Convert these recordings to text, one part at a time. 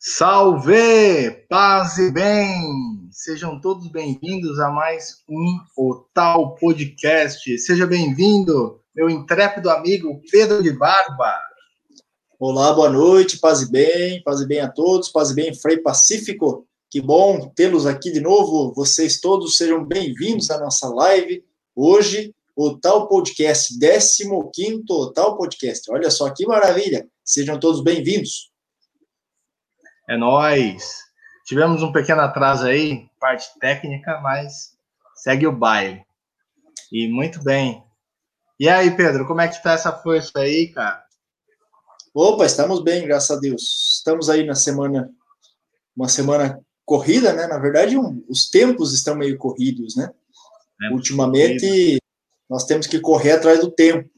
Salve! Paz e bem! Sejam todos bem-vindos a mais um Otal Podcast. Seja bem-vindo, meu intrépido amigo Pedro de Barba. Olá, boa noite, paz e bem, paz e bem a todos, paz e bem, Frei Pacífico. Que bom tê-los aqui de novo. Vocês todos sejam bem-vindos à nossa live. Hoje, o Tal Podcast, 15 Tal Podcast. Olha só que maravilha! Sejam todos bem-vindos. É nós. Tivemos um pequeno atraso aí, parte técnica, mas segue o baile. E muito bem. E aí, Pedro, como é que tá essa força aí, cara? Opa, estamos bem, graças a Deus. Estamos aí na semana, uma semana corrida, né? Na verdade, um, os tempos estão meio corridos, né? É, Ultimamente, nós temos que correr atrás do tempo,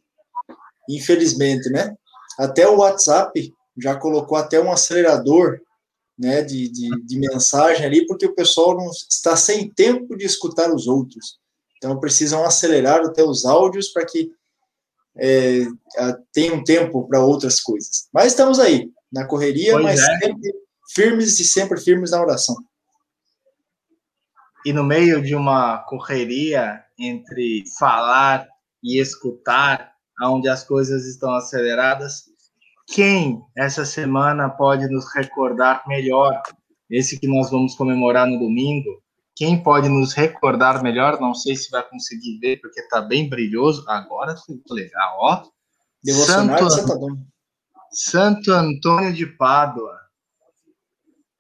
infelizmente, né? Até o WhatsApp já colocou até um acelerador né, de, de, de, mensagem ali, porque o pessoal não está sem tempo de escutar os outros. Então, precisam acelerar até os áudios para que é, tenham tempo para outras coisas. Mas estamos aí, na correria, pois mas é. sempre firmes e sempre firmes na oração. E no meio de uma correria entre falar e escutar, onde as coisas estão aceleradas, quem essa semana pode nos recordar melhor esse que nós vamos comemorar no domingo? Quem pode nos recordar melhor? Não sei se vai conseguir ver, porque está bem brilhoso. Agora ficou legal, ó. Santo, Santo, Santo Antônio de Pádua.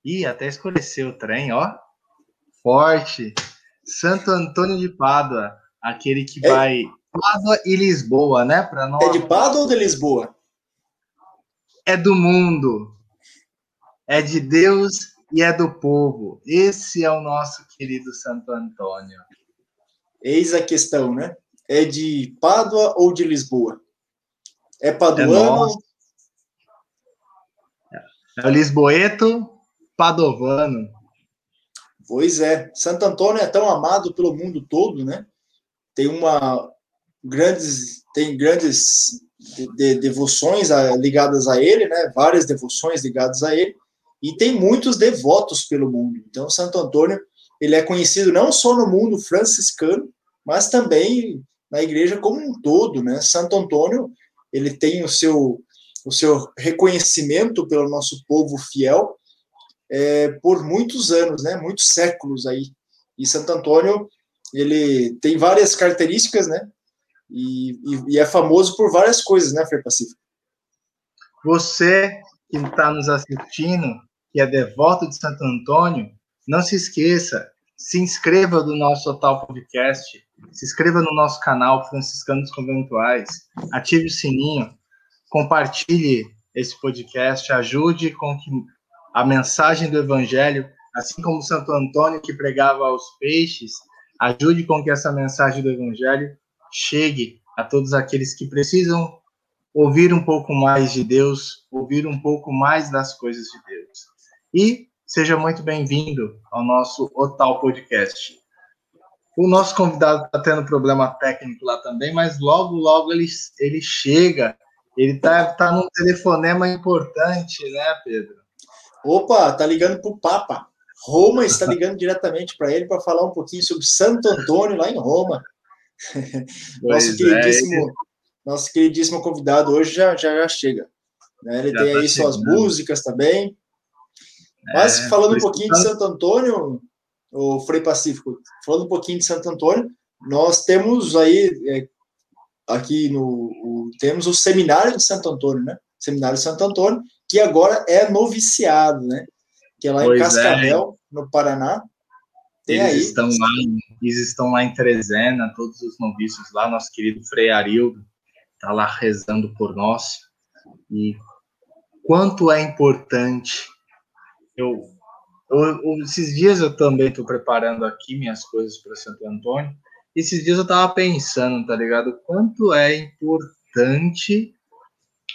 Ih, até escureceu o trem, ó. Forte. Santo Antônio de Pádua, aquele que é. vai Pádua e Lisboa, né? Para nós. É de Pádua ou de Lisboa? É do mundo, é de Deus e é do povo. Esse é o nosso querido Santo Antônio. Eis a questão, né? É de Pádua ou de Lisboa? É paduano? É, é o lisboeto padovano. Pois é. Santo Antônio é tão amado pelo mundo todo, né? Tem uma grandes tem grandes de, de, devoções a, ligadas a ele, né? Várias devoções ligadas a ele e tem muitos devotos pelo mundo. Então, Santo Antônio ele é conhecido não só no mundo franciscano, mas também na igreja como um todo, né? Santo Antônio ele tem o seu o seu reconhecimento pelo nosso povo fiel é, por muitos anos, né? Muitos séculos aí. E Santo Antônio ele tem várias características, né? E, e, e, é famoso por várias coisas, né, Fer Pacífico? Você que está nos assistindo, que é devoto de Santo Antônio, não se esqueça, se inscreva no nosso Total Podcast, se inscreva no nosso canal Franciscanos Conventuais, ative o sininho, compartilhe esse podcast, ajude com que a mensagem do Evangelho, assim como Santo Antônio que pregava aos peixes, ajude com que essa mensagem do Evangelho chegue a todos aqueles que precisam ouvir um pouco mais de Deus, ouvir um pouco mais das coisas de Deus. E seja muito bem-vindo ao nosso Otal Podcast. O nosso convidado está tendo problema técnico lá também, mas logo, logo ele, ele chega. Ele está tá num telefonema importante, né, Pedro? Opa, tá ligando para o Papa. Roma está ligando diretamente para ele para falar um pouquinho sobre Santo Antônio lá em Roma. nosso, é, queridíssimo, é. nosso queridíssimo convidado hoje já, já, já chega. Né? Ele já tem tá aí chegando. suas músicas também. Mas é, falando um pouquinho de Santo Antônio, o Frei Pacífico, falando um pouquinho de Santo Antônio, nós temos aí é, aqui no o, temos o seminário de Santo Antônio, né? Seminário de Santo Antônio, que agora é noviciado, né? Que é lá pois em é. Cascavel, no Paraná. Eles aí. estão lá eles estão lá em Trezena, todos os noviços lá, nosso querido Frei Arildo está lá rezando por nós. E quanto é importante. Eu, eu esses dias eu também estou preparando aqui minhas coisas para Santo Antônio. Esses dias eu estava pensando, tá ligado? Quanto é importante,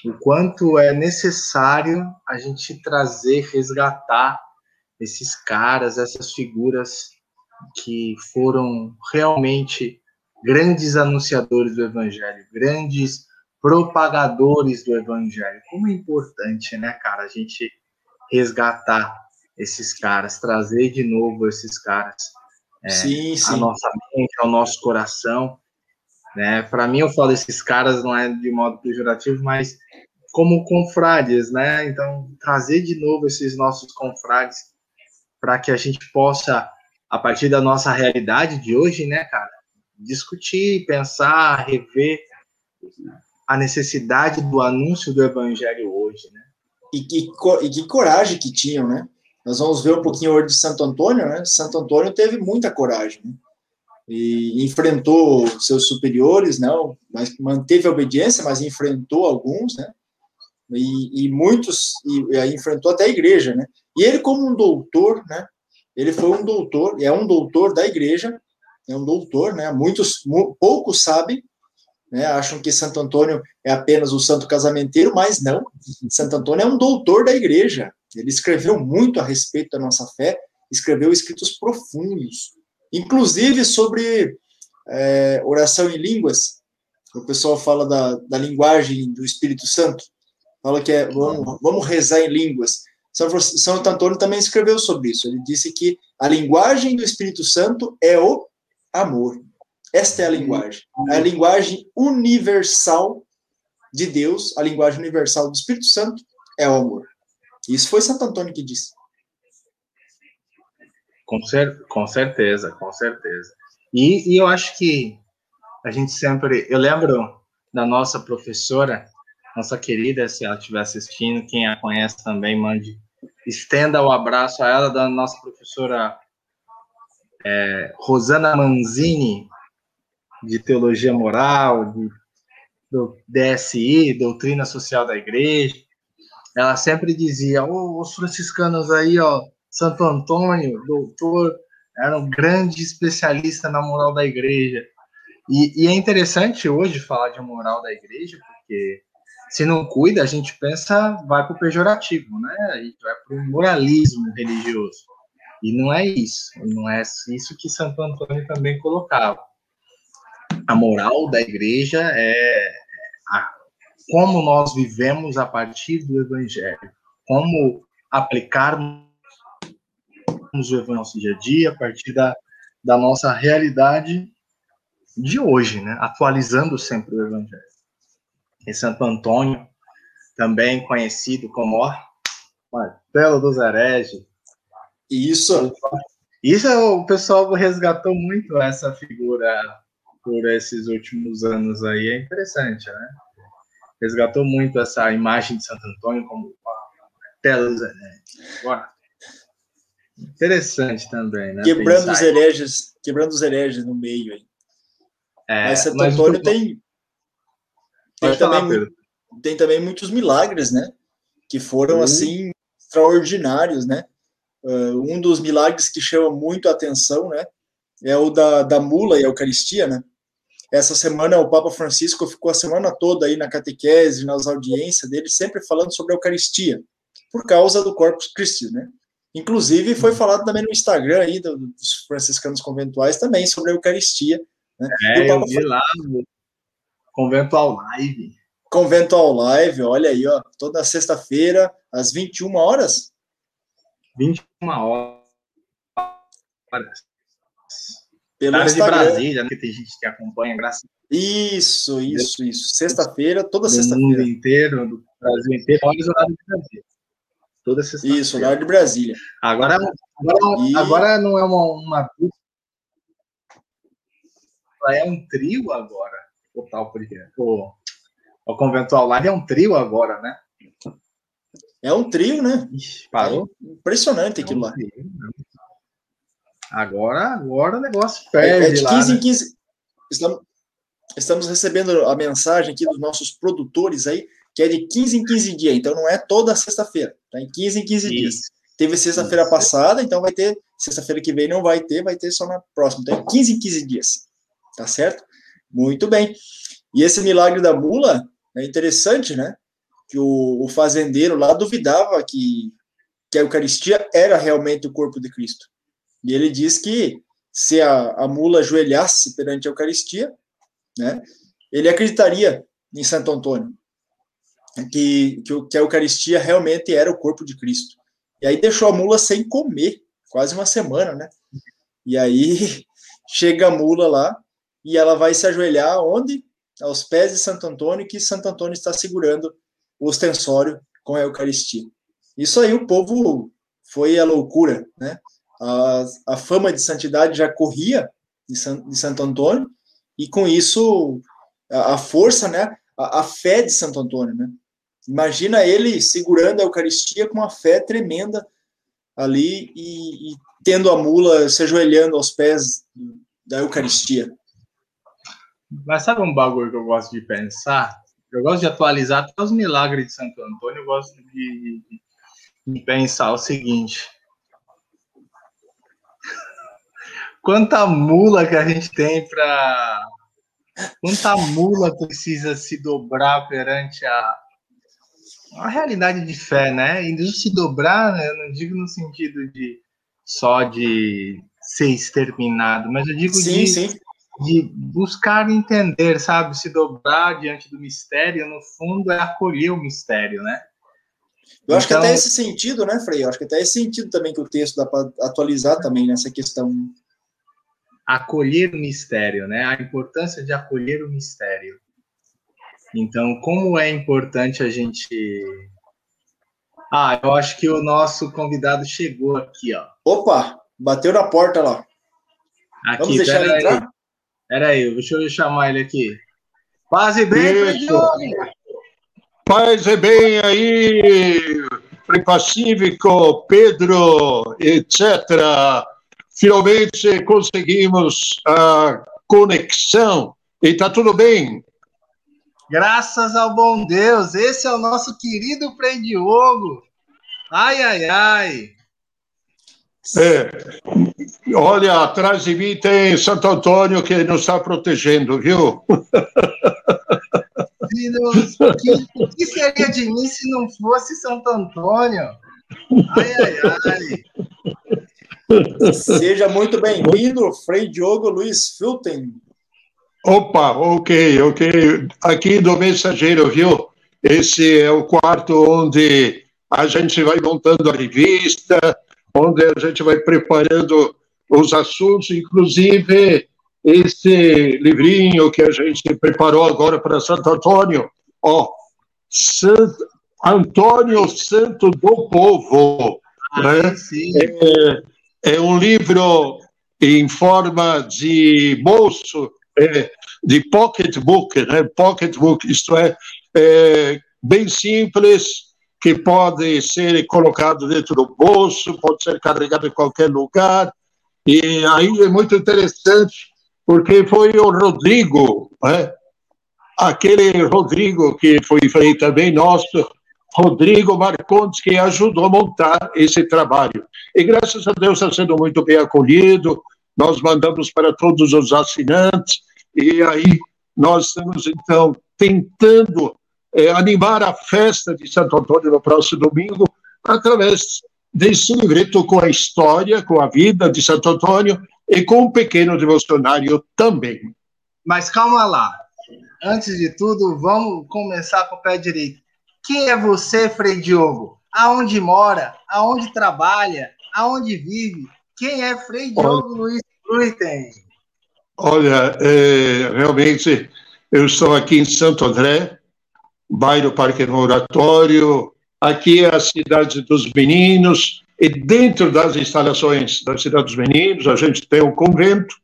o quanto é necessário a gente trazer, resgatar esses caras, essas figuras que foram realmente grandes anunciadores do evangelho, grandes propagadores do evangelho. Como é importante, né, cara, a gente resgatar esses caras, trazer de novo esses caras é, sim, sim. à nossa mente, ao nosso coração. Né? Para mim, eu falo esses caras não é de modo pejorativo, mas como confrades, né? Então, trazer de novo esses nossos confrades para que a gente possa, a partir da nossa realidade de hoje, né, cara, discutir, pensar, rever a necessidade do anúncio do evangelho hoje, né? E que, e que coragem que tinham, né? Nós vamos ver um pouquinho hoje de Santo Antônio, né? Santo Antônio teve muita coragem, né? E enfrentou seus superiores, não, mas manteve a obediência, mas enfrentou alguns, né? E, e muitos, e, e enfrentou até a igreja, né? E ele, como um doutor, né? Ele foi um doutor, é um doutor da igreja, é um doutor, né? Muitos, poucos sabem, né? Acham que Santo Antônio é apenas o santo casamenteiro, mas não. Santo Antônio é um doutor da igreja. Ele escreveu muito a respeito da nossa fé, escreveu escritos profundos, inclusive sobre é, oração em línguas. O pessoal fala da, da linguagem do Espírito Santo, fala que é vamos, vamos rezar em línguas. São Antônio também escreveu sobre isso. Ele disse que a linguagem do Espírito Santo é o amor. Esta é a linguagem. A linguagem universal de Deus, a linguagem universal do Espírito Santo é o amor. Isso foi Santo Antônio que disse. Com, cer com certeza, com certeza. E, e eu acho que a gente sempre. Eu lembro da nossa professora, nossa querida, se ela estiver assistindo, quem a conhece também, mande, estenda o abraço a ela, da nossa professora é, Rosana Manzini, de Teologia Moral, de, do DSI, Doutrina Social da Igreja ela sempre dizia, oh, os franciscanos aí, ó, Santo Antônio, doutor, era um grande especialista na moral da igreja. E, e, é interessante hoje falar de moral da igreja, porque se não cuida, a gente pensa, vai para o pejorativo, né? Vai para o moralismo religioso. E não é isso, não é isso que Santo Antônio também colocava. A moral da igreja é a como nós vivemos a partir do Evangelho, como aplicarmos o Evangelho no nosso dia a dia, a partir da, da nossa realidade de hoje, né? atualizando sempre o Evangelho. E Santo Antônio, também conhecido como ó, Martelo dos Hereges. Isso. Isso o pessoal resgatou muito essa figura por esses últimos anos aí, é interessante, né? resgatou muito essa imagem de Santo Antônio como telas, né? Interessante também, né? Quebrando os hereges, quebrando os hereges no meio aí. É, mas Santo mas Antônio tem tem também, tem também muitos milagres, né? Que foram assim extraordinários, né? Uh, um dos milagres que chama muito a atenção, né? É o da, da mula e a Eucaristia, né? Essa semana o Papa Francisco ficou a semana toda aí na catequese, nas audiências dele, sempre falando sobre a Eucaristia, por causa do Corpus Christi, né? Inclusive foi uhum. falado também no Instagram aí dos franciscanos conventuais também sobre a Eucaristia. Né? É, eu vi lá Conventual Live. Conventual Live, olha aí, ó, toda sexta-feira, às 21 horas. 21 horas pelo Cara Instagram. de Brasília, né, que tem gente que acompanha, graças Isso, isso, isso. Sexta-feira, toda sexta-feira. Do mundo inteiro, do Brasil inteiro, horas horário de Brasília. Toda sexta-feira. Isso, horário de Brasília. Agora, agora, e... agora não é uma, uma é um trio agora, o tal porque o, o Conventual Live é um trio agora, né? É um trio, né? Ixi, parou? É impressionante aquilo é lá. Trio, né? Agora, agora o negócio perde. É, é de 15 lá, em 15. Né? Estamos, estamos recebendo a mensagem aqui dos nossos produtores aí, que é de 15 em 15 dias. Então não é toda sexta-feira, tá em 15 em 15 Isso. dias. Teve sexta-feira passada, então vai ter. Sexta-feira que vem não vai ter, vai ter só na próxima. Então é 15 em 15 dias. Tá certo? Muito bem. E esse milagre da mula é interessante, né? Que o, o fazendeiro lá duvidava que, que a Eucaristia era realmente o corpo de Cristo. E ele diz que se a, a mula ajoelhasse perante a Eucaristia, né, ele acreditaria em Santo Antônio, que, que, que a Eucaristia realmente era o corpo de Cristo. E aí deixou a mula sem comer, quase uma semana, né? E aí chega a mula lá e ela vai se ajoelhar onde? Aos pés de Santo Antônio, que Santo Antônio está segurando o ostensório com a Eucaristia. Isso aí o povo foi a loucura, né? A, a fama de santidade já corria de, San, de Santo Antônio, e com isso a, a força, né? A, a, fé de Santo Antônio, né? Imagina ele segurando a Eucaristia com uma fé tremenda ali e, e tendo a mula se ajoelhando aos pés da Eucaristia. Mas sabe um bagulho que eu gosto de pensar? Eu gosto de atualizar até os milagres de Santo Antônio, eu gosto de, de pensar o seguinte. Quanta mula que a gente tem para. Quanta mula precisa se dobrar perante a, a realidade de fé, né? E se dobrar, né? eu não digo no sentido de só de ser exterminado, mas eu digo sim, de, sim. De buscar entender, sabe? Se dobrar diante do mistério, no fundo, é acolher o mistério, né? Eu acho então, que até esse sentido, né, Frei? Eu acho que até esse sentido também que o texto dá para atualizar também nessa questão. Acolher o mistério, né? A importância de acolher o mistério. Então, como é importante a gente. Ah, eu acho que o nosso convidado chegou aqui, ó. Opa, bateu na porta lá. Aqui, Vamos deixar ele entrar? Aí. Pera aí, deixa eu chamar ele aqui. Paz e bem, Paz e bem aí, Pacífico, Pedro, etc. Finalmente conseguimos a conexão e está tudo bem. Graças ao bom Deus, esse é o nosso querido Frei Diogo. Ai, ai, ai. É, olha, atrás de mim tem Santo Antônio que nos está protegendo, viu? O que, que, seria de mim se não fosse Santo Antônio? Ai, ai, ai. Seja muito bem-vindo, Frei Diogo Luiz Filten. Opa, ok, ok. Aqui do Mensageiro, viu? Esse é o quarto onde a gente vai montando a revista, onde a gente vai preparando os assuntos, inclusive esse livrinho que a gente preparou agora para Santo Antônio, ó, Santo Antônio Santo do Povo, ah, né? É, é, um livro em forma de bolso, é, de pocketbook, né? Pocketbook, isto é, é bem simples, que pode ser colocado dentro do bolso, pode ser carregado em qualquer lugar. E aí é muito interessante porque foi o Rodrigo, né? aquele Rodrigo que foi também nosso, Rodrigo Marcondes, que ajudou a montar esse trabalho. E graças a Deus está sendo muito bem acolhido, nós mandamos para todos os assinantes, e aí nós estamos, então, tentando é, animar a festa de Santo Antônio no próximo domingo, através desse livreto com a história, com a vida de Santo Antônio, e com um pequeno devocionário também. Mas calma lá. Antes de tudo, vamos começar com o pé direito. Quem é você, Frei Diogo? Aonde mora? Aonde trabalha? Aonde vive? Quem é Frei Diogo Olha, Luiz Fruiten? Olha, é, realmente, eu estou aqui em Santo André, bairro Parque no Oratório, aqui é a cidade dos meninos, e dentro das instalações da Cidade dos Meninos, a gente tem o um convento,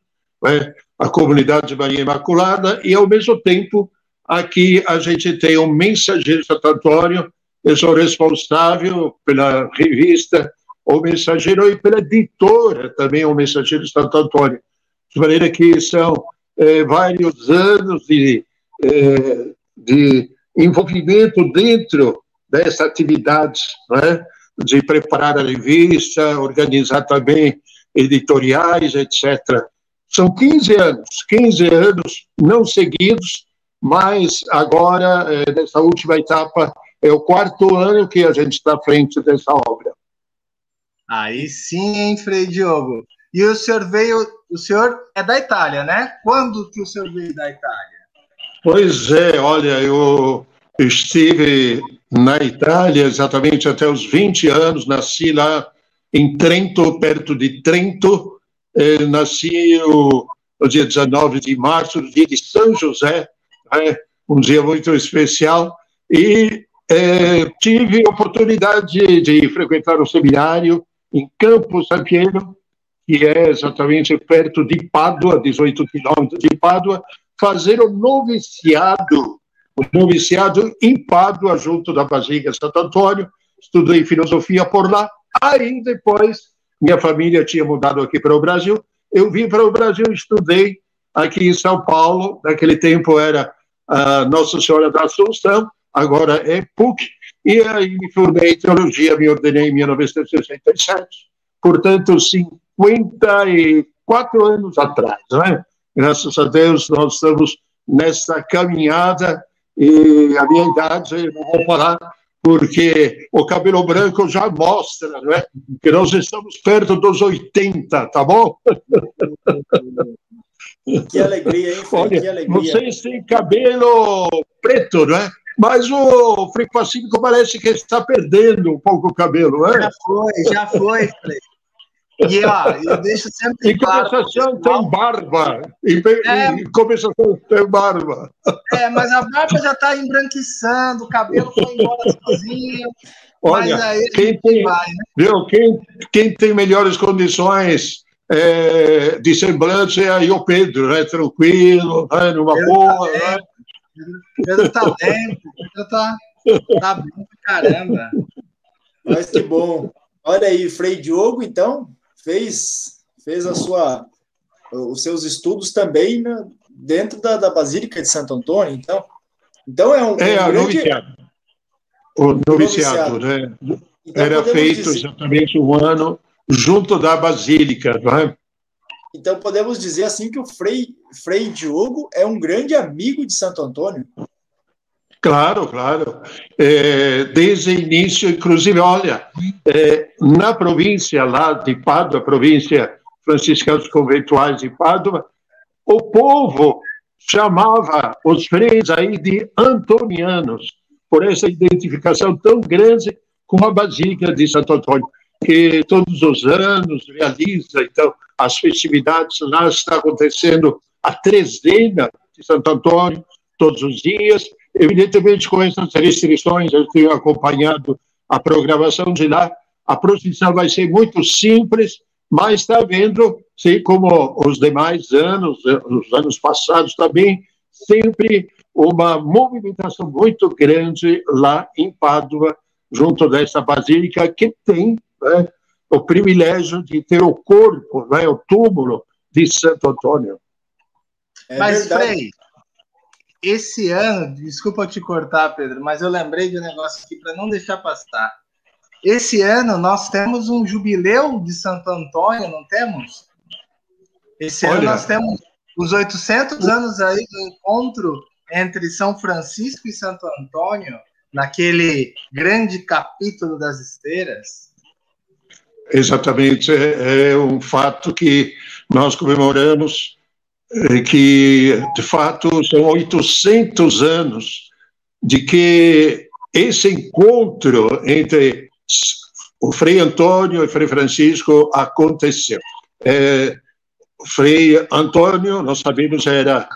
né, a comunidade de Maria Imaculada, e ao mesmo tempo, aqui a gente tem o um mensageiro Santo Antônio, eu sou responsável pela revista O Mensageiro e pela editora também O Mensageiro Santo Antônio. De maneira que são é, vários anos de, é, de envolvimento dentro dessa atividade, né? de preparar a revista, organizar também editoriais, etc. São 15 anos, 15 anos não seguidos, mas agora, é, nessa última etapa, é o quarto ano que a gente está à frente dessa obra. Aí sim, hein, Frei Diogo? E o senhor veio, o senhor é da Itália, né? Quando que o senhor veio da Itália? Pois é, olha, eu estive na Itália, exatamente até os 20 anos. Nasci lá em Trento, perto de Trento. Eh, nasci o, no dia 19 de março, dia de São José, né? um dia muito especial. E eh, tive oportunidade de, frequentar o seminário em Campo San que é exatamente perto de Pádua, 18 quilômetros de Pádua, fazer o noviciado, o noviciado em Pádua, junto da Basílica Santo Antônio. Estudei filosofia por lá. Aí depois, minha família tinha mudado aqui para o Brasil. Eu vim para o Brasil, estudei aqui em São Paulo. Naquele tempo era a Nossa Senhora da Assunção, agora é PUC. E aí me formei em teologia, me ordenei em 1967. Portanto, 54 anos atrás, né? Graças a Deus, nós estamos nessa caminhada e a minha idade, não vou falar, porque o cabelo branco já mostra, não é? Que nós estamos perto dos 80, tá bom? Que alegria, hein, Olha, que alegria. Vocês têm cabelo preto, não é? Mas o Frei Pacífico parece que está perdendo um pouco o cabelo, não é? Já foi, já foi, Frei. E ó, eu deixo sempre em claro. Compensação tem barba. Em, é, em compensação tem barba. É, mas a barba já está embranquiçando, o cabelo foi embora sozinho. Olha, quem tem, vai, né? viu, quem, quem tem melhores condições é, de semblante é aí o Pedro, né? Tranquilo, né? numa Pedro boa. Tá né? Pedro tá bem, Pedro tá, tá bem pra caramba. Mas que bom. Olha aí, Frei Diogo, então, fez, fez a sua, os seus estudos também né, dentro da, da Basílica de Santo Antônio, então. Então é um. É, um grande... noviciado. O noviciado, né? Então, Era feito dizer... exatamente um ano junto da Basílica, não é? Então podemos dizer assim que o Frei, Frei Diogo é um grande amigo de Santo Antônio. Claro, claro. É, desde o início, inclusive, olha, é, na província lá de Pádua, província franciscanos conventuais de Pádua, o povo chamava os freios aí de antonianos, por essa identificação tão grande com a Basílica de Santo Antônio, que todos os anos realiza, então, as festividades lá está acontecendo a trezena de Santo Antônio, todos os dias, Evidentemente, com essas restrições, eu tenho acompanhado a programação de lá. A procissão vai ser muito simples, mas está vendo, sim, como os demais anos, os anos passados também, sempre uma movimentação muito grande lá em Pádua, junto dessa basílica que tem né, o privilégio de ter o corpo, né, o túmulo de Santo Antônio. É Mas, Frei, esse ano, desculpa te cortar, Pedro, mas eu lembrei de um negócio aqui para não deixar passar. Esse ano nós temos um jubileu de Santo Antônio, não temos? Esse Olha. ano nós temos os 800 anos aí do encontro entre São Francisco e Santo Antônio, naquele grande capítulo das esteiras. Exatamente, é, é um fato que nós comemoramos que, de fato, são 800 anos de que esse encontro entre o Frei Antônio e Frei Francisco aconteceu. É, Frei Antônio, nós sabemos, era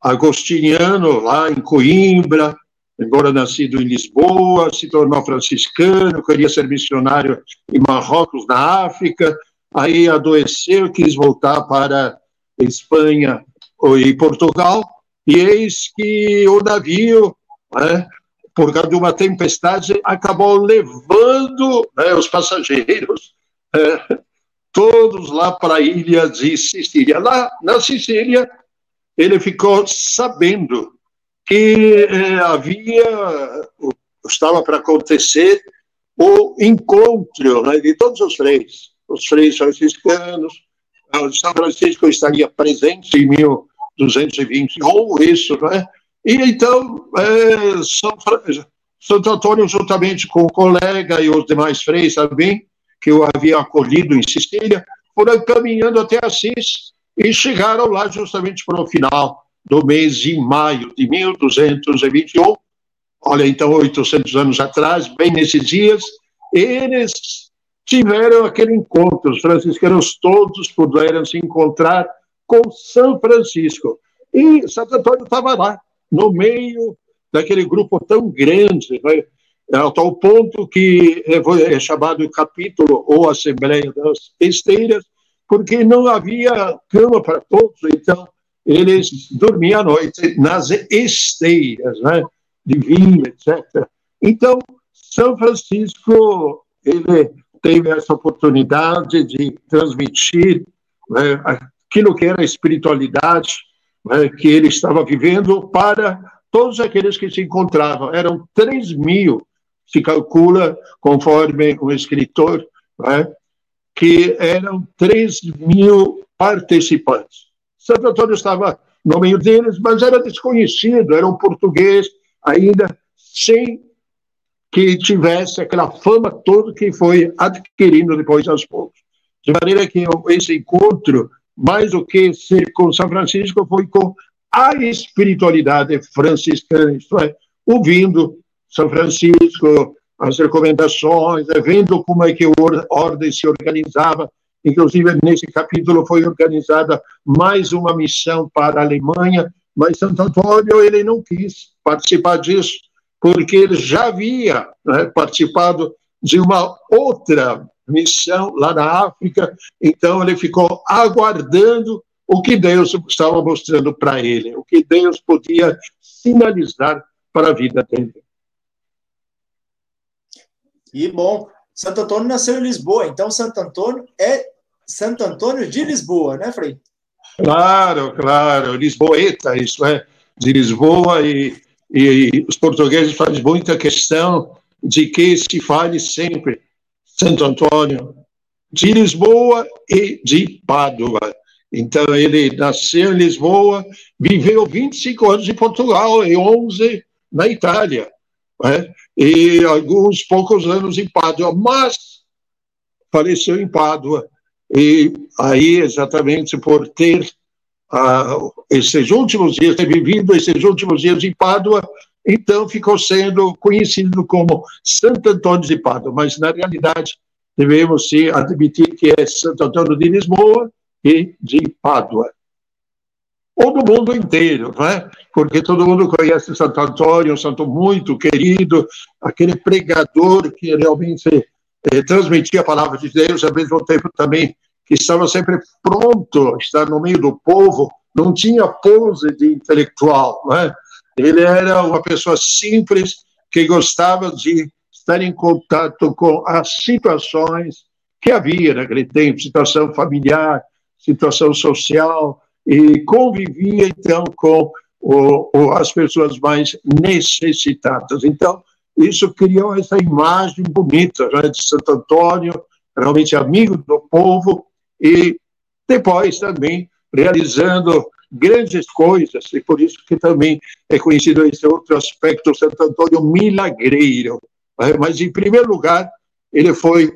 agostiniano lá em Coimbra, embora nascido em Lisboa, se tornou franciscano, queria ser missionário em Marrocos, na África, aí adoeceu, quis voltar para Espanha e Portugal, e eis que o navio, né, por causa de uma tempestade, acabou levando né, os passageiros é, todos lá para a ilha de Sicília. Lá na Sicília, ele ficou sabendo que é, havia, estava para acontecer o encontro né, de todos os freis, os freis franciscanos, são Francisco estaria presente em 1221, isso, não é? E então, é, São, Santo Antônio, juntamente com o colega e os demais freis também, que eu havia acolhido em Sicília, foram caminhando até Assis e chegaram lá justamente para o final do mês de maio de 1221, olha, então, 800 anos atrás, bem nesses dias, eles tiveram aquele encontro, os franciscanos todos puderam se encontrar com São Francisco. E Santo Antônio estava lá, no meio daquele grupo tão grande, né? ao tal ponto que é chamado capítulo ou Assembleia das Esteiras, porque não havia cama para todos, então eles dormiam à noite nas esteiras, né, de vinho, etc. Então, São Francisco, ele teve essa oportunidade de transmitir né, aquilo que era a espiritualidade né, que ele estava vivendo para todos aqueles que se encontravam. Eram 3 mil, se calcula, conforme o escritor, né, que eram 3 mil participantes. Santo Antônio estava no meio deles, mas era desconhecido, era um português ainda sem que tivesse aquela fama toda que foi adquirindo depois aos poucos. De maneira que esse encontro, mais do que ser com São Francisco, foi com a espiritualidade franciscana, isto é, ouvindo São Francisco, as recomendações, é, vendo como é que a ordem se organizava. Inclusive, nesse capítulo foi organizada mais uma missão para a Alemanha, mas Santo Antônio ele não quis participar disso, porque ele já havia né, participado de uma outra missão lá na África, então ele ficou aguardando o que Deus estava mostrando para ele, o que Deus podia sinalizar para a vida dele. E bom, Santo Antônio nasceu em Lisboa, então Santo Antônio é Santo Antônio de Lisboa, né, Frei? Claro, claro, Lisboeta, isso é, de Lisboa, e, e os portugueses fazem muita questão de que se fale sempre Santo Antônio de Lisboa e de Pádua. Então, ele nasceu em Lisboa, viveu 25 anos em Portugal e 11 na Itália né? e alguns poucos anos em Pádua, mas faleceu em Pádua. E aí, exatamente por ter ah, esses últimos dias, ter vivido esses últimos dias em Pádua, então ficou sendo conhecido como Santo Antônio de Pádua, mas na realidade devemos sim admitir que é Santo Antônio de Lisboa e de Pádua ou do mundo inteiro, não é? Porque todo mundo conhece Santo Antônio, um santo muito querido, aquele pregador que realmente eh, transmitia a palavra de Deus, ao mesmo tempo também que estava sempre pronto a estar no meio do povo, não tinha pose de intelectual, não é? Ele era uma pessoa simples que gostava de estar em contato com as situações que havia naquele tempo, situação familiar, situação social, e convivia então com o, o, as pessoas mais necessitadas. Então, isso criou essa imagem bonita né, de Santo Antônio, realmente amigo do povo, e depois também realizando grandes coisas, e por isso que também é conhecido esse outro aspecto, Santo Antônio milagreiro. Né. Mas, em primeiro lugar, ele foi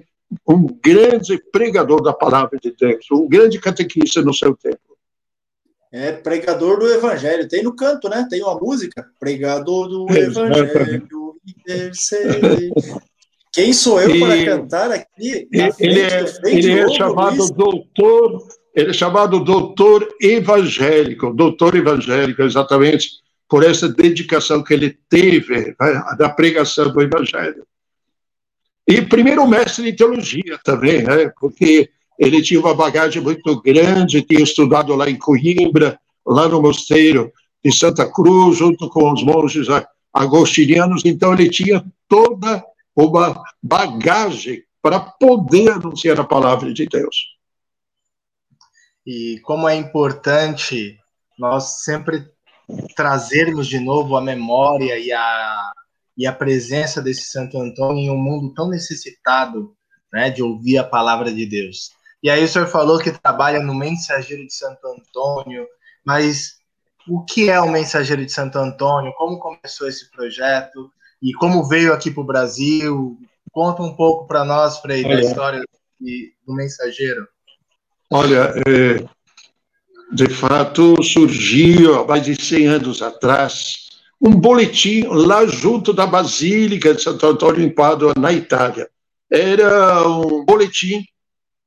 um grande pregador da palavra de Deus, um grande catequista no seu tempo. É pregador do evangelho. Tem no canto, né? Tem uma música. Pregador do evangelho, intercede. Quem sou eu e, para cantar aqui? ele, é, ele é chamado Luiz? doutor, ele é chamado doutor evangélico, doutor evangélico, exatamente por essa dedicação que ele teve né, da pregação do evangelho. E primeiro mestre de teologia também, né? Porque ele tinha uma bagagem muito grande, tinha estudado lá em Coimbra, lá no mosteiro de Santa Cruz, junto com os monges agostinianos, então ele tinha toda uma bagagem para poder anunciar a palavra de Deus. E como é importante nós sempre trazermos de novo a memória e a, e a presença desse Santo Antônio em um mundo tão necessitado né, de ouvir a palavra de Deus. E aí o senhor falou que trabalha no Mensageiro de Santo Antônio, mas o que é o Mensageiro de Santo Antônio? Como começou esse projeto? E como veio aqui para o Brasil? Conta um pouco para nós, Frei, Olha. da história do Mensageiro. Olha, é, de fato, surgiu há mais de 100 anos atrás um boletim lá junto da Basílica de Santo Antônio em Pádua, na Itália. Era um boletim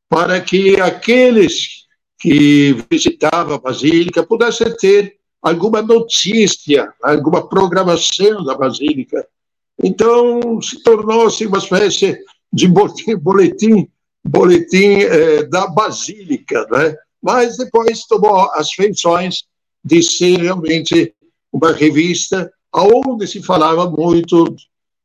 para que aqueles que visitavam a Basílica pudessem ter alguma notícia, alguma programação da Basílica. Então, se tornou-se uma espécie de boletim, boletim eh, da Basílica, né? mas depois tomou as feições de ser realmente uma revista onde se falava muito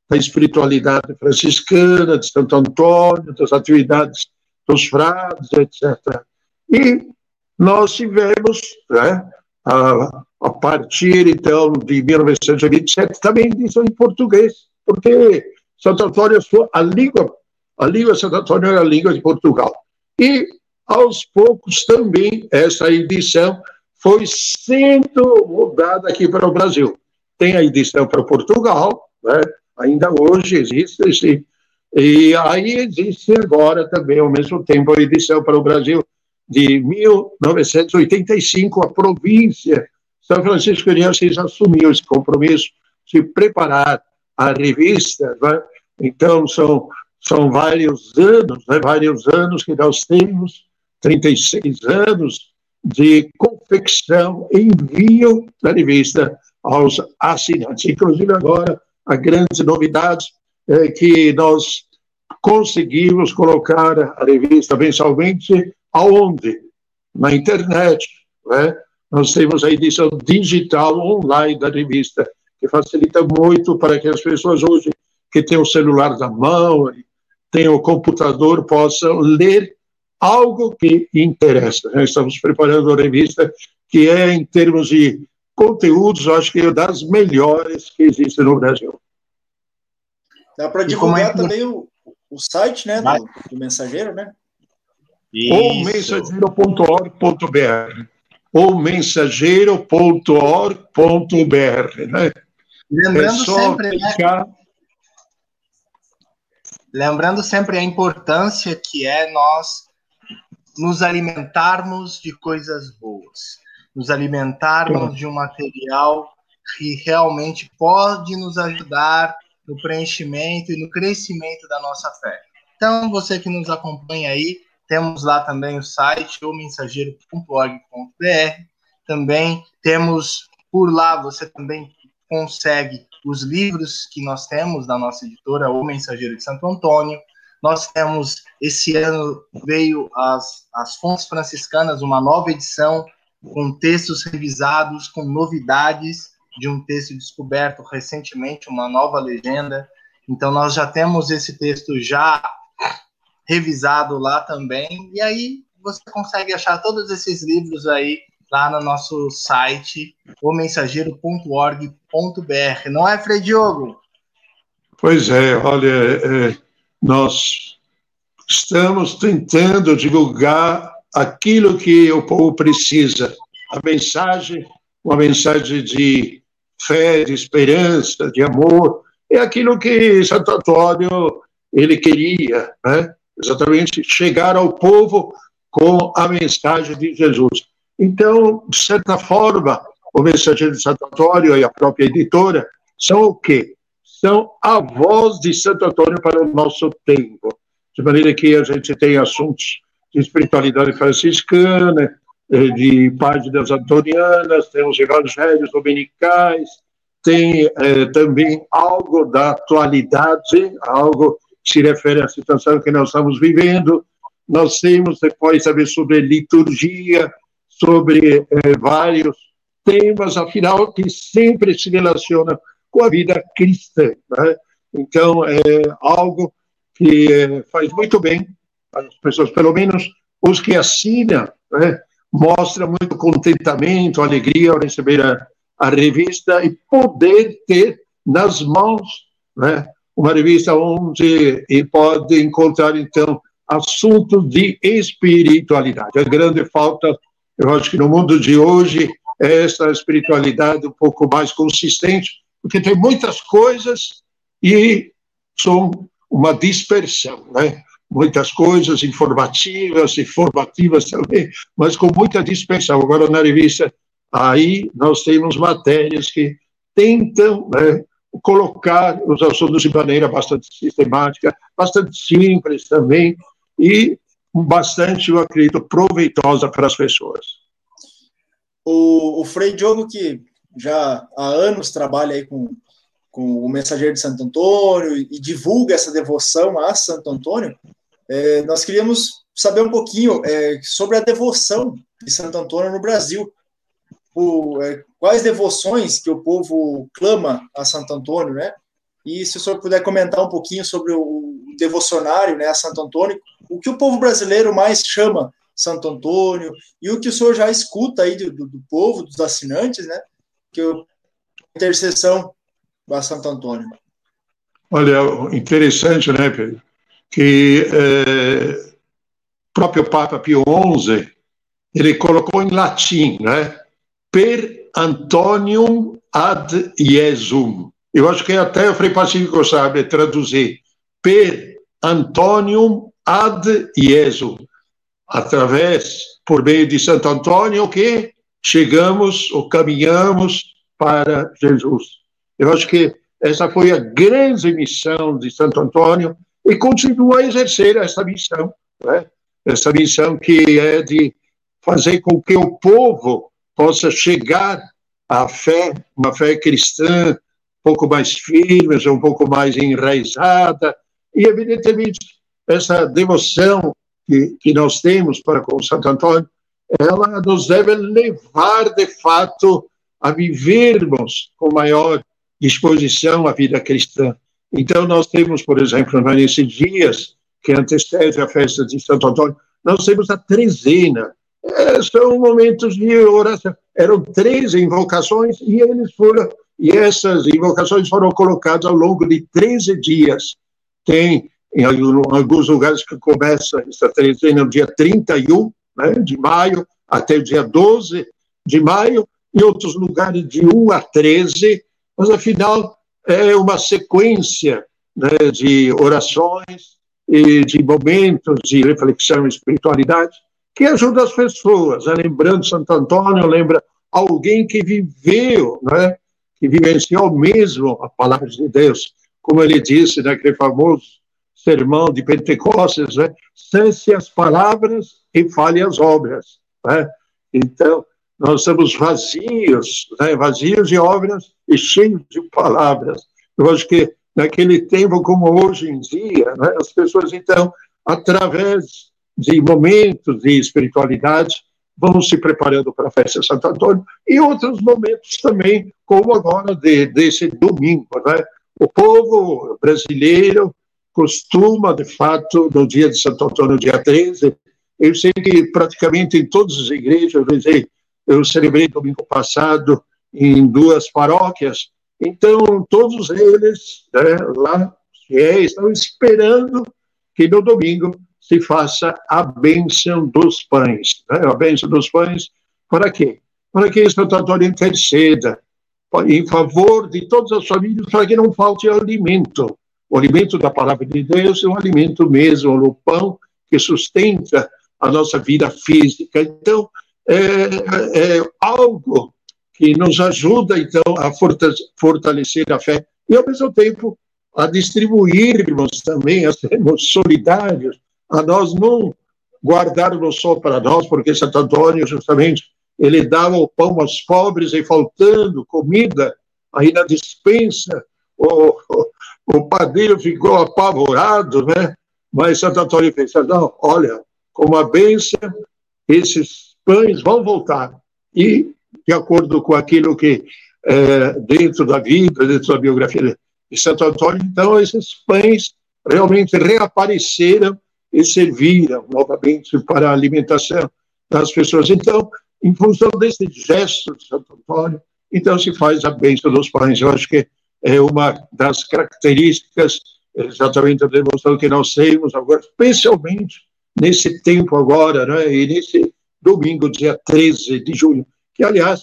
da espiritualidade franciscana, de Santo Antônio, das atividades dos frades, etc. E nós tivemos, né, a, a partir então de 1927, também edição em português, porque Santo Antônio, a língua, a língua Santo Antônio era a língua de Portugal. E, aos poucos, também essa edição foi sendo mudada aqui para o Brasil. Tem a edição para Portugal, né? ainda hoje existe, esse, e aí existe agora também, ao mesmo tempo, a edição para o Brasil de 1985, a província São Francisco de Assis assumiu esse compromisso de preparar a revista, né? então são, são vários anos, né? vários anos que nós temos, 36 anos de confecção, envio da revista aos assinantes. Inclusive agora, a grande novidade é que nós conseguimos colocar a revista mensalmente aonde? Na internet. Né? Nós temos a edição digital online da revista, que facilita muito para que as pessoas hoje que têm o celular na mão, têm o computador, possam ler algo que interessa. Nós estamos preparando uma revista que é, em termos de conteúdos, acho que é das melhores que existem no Brasil. Dá para divulgar é também o, o site né, do, do mensageiro, né? Ou mensageiro.org.br ou mensageiro.org.br, né? Lembrando é sempre, né? Lembrando sempre a importância que é nós nos alimentarmos de coisas boas, nos alimentarmos de um material que realmente pode nos ajudar no preenchimento e no crescimento da nossa fé. Então, você que nos acompanha aí, temos lá também o site, o mensageiro.org.br. Também temos por lá, você também consegue os livros que nós temos da nossa editora, O Mensageiro de Santo Antônio, nós temos, esse ano veio as, as Fontes Franciscanas, uma nova edição, com textos revisados, com novidades de um texto descoberto recentemente, uma nova legenda. Então, nós já temos esse texto já revisado lá também. E aí, você consegue achar todos esses livros aí lá no nosso site, omensageiro.org.br. Não é, Frei Diogo? Pois é, olha, é, nós estamos tentando divulgar aquilo que o povo precisa, a mensagem, uma mensagem de fé, de esperança, de amor, é aquilo que Santo Antônio ele queria, né? Exatamente chegar ao povo com a mensagem de Jesus. Então, de certa forma, o mensageiro de Santo Antônio e a própria editora são o quê? são a voz de Santo Antônio para o nosso tempo. De maneira que a gente tem assuntos de espiritualidade franciscana, eh, de páginas antonianas, tem os evangelhos dominicais, tem eh, também algo da atualidade, algo se refere à situação que nós estamos vivendo. Nós temos depois saber sobre liturgia, sobre eh, vários temas, afinal, que sempre se relacionam com a vida cristã. Né? Então, é algo que é, faz muito bem as pessoas, pelo menos os que assinam, né? mostra muito contentamento, alegria ao receber a, a revista e poder ter nas mãos né? Uma revista onde pode encontrar, então, assuntos de espiritualidade. A grande falta, eu acho que no mundo de hoje, é essa espiritualidade um pouco mais consistente, porque tem muitas coisas e são uma dispersão, né? Muitas coisas informativas e formativas também, mas com muita dispersão. Agora, na revista, aí nós temos matérias que tentam né, colocar os assuntos de maneira bastante sistemática, bastante simples também, e bastante, eu acredito, proveitosa para as pessoas. O, o Frei Diogo, que já há anos trabalha aí com, com o Mensageiro de Santo Antônio e divulga essa devoção a Santo Antônio, é, nós queríamos saber um pouquinho é, sobre a devoção de Santo Antônio no Brasil. O, é, quais devoções que o povo clama a Santo Antônio, né? E se o senhor puder comentar um pouquinho sobre o devocionário, né, a Santo Antônio, o que o povo brasileiro mais chama Santo Antônio e o que o senhor já escuta aí do, do, do povo, dos assinantes, né? Que a intercessão a Santo Antônio. Olha, interessante, né, Pedro? Que é, próprio Papa Pio XI ele colocou em latim, né? Per Antonium ad Iesum. Eu acho que até o Frei Pacífico sabe traduzir. Per Antonium ad Iesum. Através, por meio de Santo Antônio, que chegamos ou caminhamos para Jesus. Eu acho que essa foi a grande missão de Santo Antônio e continua a exercer essa missão, né? essa missão que é de fazer com que o povo possa chegar à fé, uma fé cristã um pouco mais firme, um pouco mais enraizada, e evidentemente essa devoção que, que nós temos para com Santo Antônio, ela nos deve levar de fato a vivermos com maior disposição a vida cristã. Então nós temos, por exemplo, nesses dias que antecede a festa de Santo Antônio, nós temos a trezena. É, são momentos de oração. Eram três invocações e eles foram e essas invocações foram colocadas ao longo de 13 dias. Tem em alguns lugares que começa essa trezena no dia 31 né, de maio até o dia 12 de maio, em outros lugares de 1 a 13, mas afinal é uma sequência né, de orações e de momentos de reflexão e espiritualidade que ajuda as pessoas. Né? Lembrando Santo Antônio, lembra alguém que viveu, né? que vivenciou mesmo a palavra de Deus, como ele disse naquele famoso sermão de Pentecostes, né? cesse as palavras e fale as obras. Né? Então, nós estamos vazios, né? vazios de obras e cheios de palavras. Eu acho que naquele tempo como hoje em dia, né, as pessoas, então, através de momentos de espiritualidade, vão se preparando para a festa de Santo Antônio e outros momentos também, como agora de, desse domingo. Né? O povo brasileiro costuma, de fato, no dia de Santo Antônio, dia 13, eu sei que praticamente em todas as igrejas, eu, eu celebrei domingo passado em duas paróquias, então, todos eles, né, lá, fiéis, estão esperando que no domingo se faça a bênção dos pães. Né? A bênção dos pães, para quê? Para que Santo Antônio interceda em favor de todas as famílias, para que não falte alimento. O alimento da palavra de Deus é um alimento mesmo, o pão que sustenta a nossa vida física. Então, é, é algo que nos ajuda, então, a fortalecer a fé e, ao mesmo tempo, a distribuirmos também, a sermos solidários, a nós não guardarmos só para nós, porque Santo Antônio, justamente, ele dava o pão aos pobres e faltando comida, aí na dispensa, o, o, o padeiro ficou apavorado, né? Mas Santo Antônio fez, não, olha, com a bênção, esses pães vão voltar. E de acordo com aquilo que, é, dentro da vida, dentro da biografia de Santo Antônio, então esses pães realmente reapareceram e serviram novamente para a alimentação das pessoas. Então, em função desse gesto de Santo Antônio, então se faz a bênção dos pães. Eu acho que é uma das características exatamente da devoção que nós temos agora, especialmente nesse tempo agora, né, e nesse domingo, dia 13 de junho, que, aliás,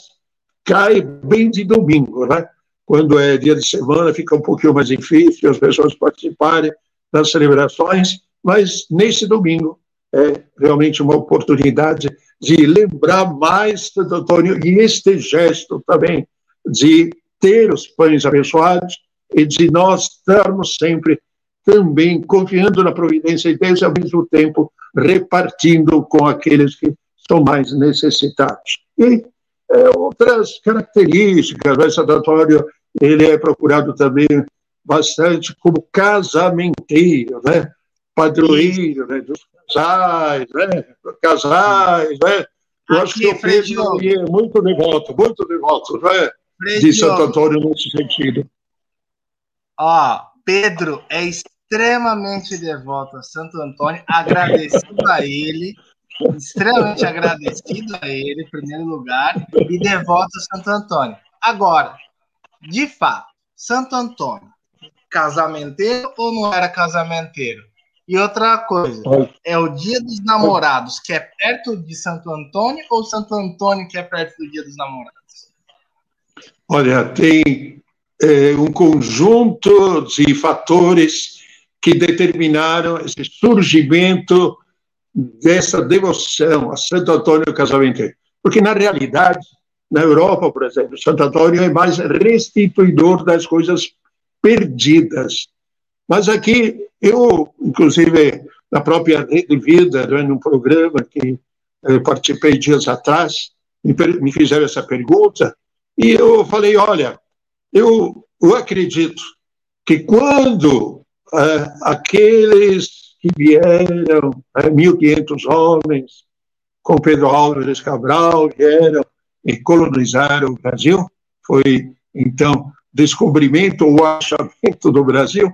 cai bem de domingo, né? Quando é dia de semana, fica um pouquinho mais difícil as pessoas participarem das celebrações, mas nesse domingo é realmente uma oportunidade de lembrar mais Santo Antônio e este gesto também de ter os pães abençoados e de nós estarmos sempre também confiando na providência de Deus e, ao mesmo tempo, repartindo com aqueles que são mais necessitados. E é, outras características, o Antônio ele é procurado também bastante como casamenteiro, né? Padroeiro né? dos casais, né? casais, né? Eu Aqui, acho que o Pedro é muito devoto, muito devoto, né? de Santo Antônio nesse sentido. Ó, Pedro é extremamente devoto a Santo Antônio, agradecido a ele, extremamente agradecido a ele, em primeiro lugar, e devoto a Santo Antônio. Agora, de fato, Santo Antônio, casamenteiro ou não era casamenteiro? E outra coisa, é o dia dos namorados que é perto de Santo Antônio ou Santo Antônio que é perto do dia dos namorados? Olha, tem é, um conjunto de fatores que determinaram esse surgimento dessa devoção a Santo Antônio Casamenteiro. Porque, na realidade, na Europa, por exemplo, Santo Antônio é mais restituidor das coisas perdidas. Mas aqui, eu, inclusive, na própria Rede Vida, né, num programa que eh, participei dias atrás, me, fizeram essa pergunta, e eu falei: olha, eu, eu acredito que quando é, aqueles que vieram, é, 1.500 homens, com Pedro Álvares Cabral, vieram e colonizaram o Brasil, foi então descobrimento ou achamento do Brasil.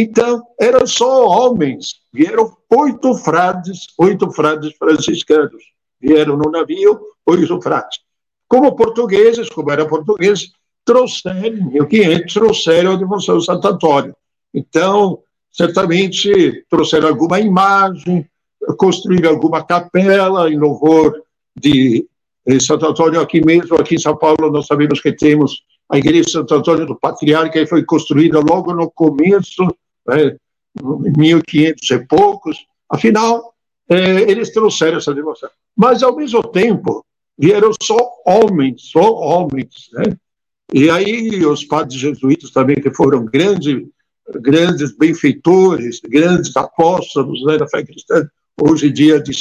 Então, eram só homens, vieram oito frades, oito frades franciscanos, vieram no navio, oito frades. Como portugueses, como eram portugueses, trouxeram, em 1500, trouxeram a devoção de Santo Antônio. Então, certamente trouxeram alguma imagem, construíram alguma capela em louvor de Santo Antônio aqui mesmo, aqui em São Paulo, nós sabemos que temos a igreja de Santo Antônio do Patriarca, que foi construída logo no começo, né, 1500 e poucos. Afinal, é, eles trouxeram essa devoção. Mas, ao mesmo tempo, vieram só homens, só homens, né? E aí os padres jesuítas também, que foram grandes, grandes benfeitores, grandes apóstolos né, da fé cristã, hoje em dia de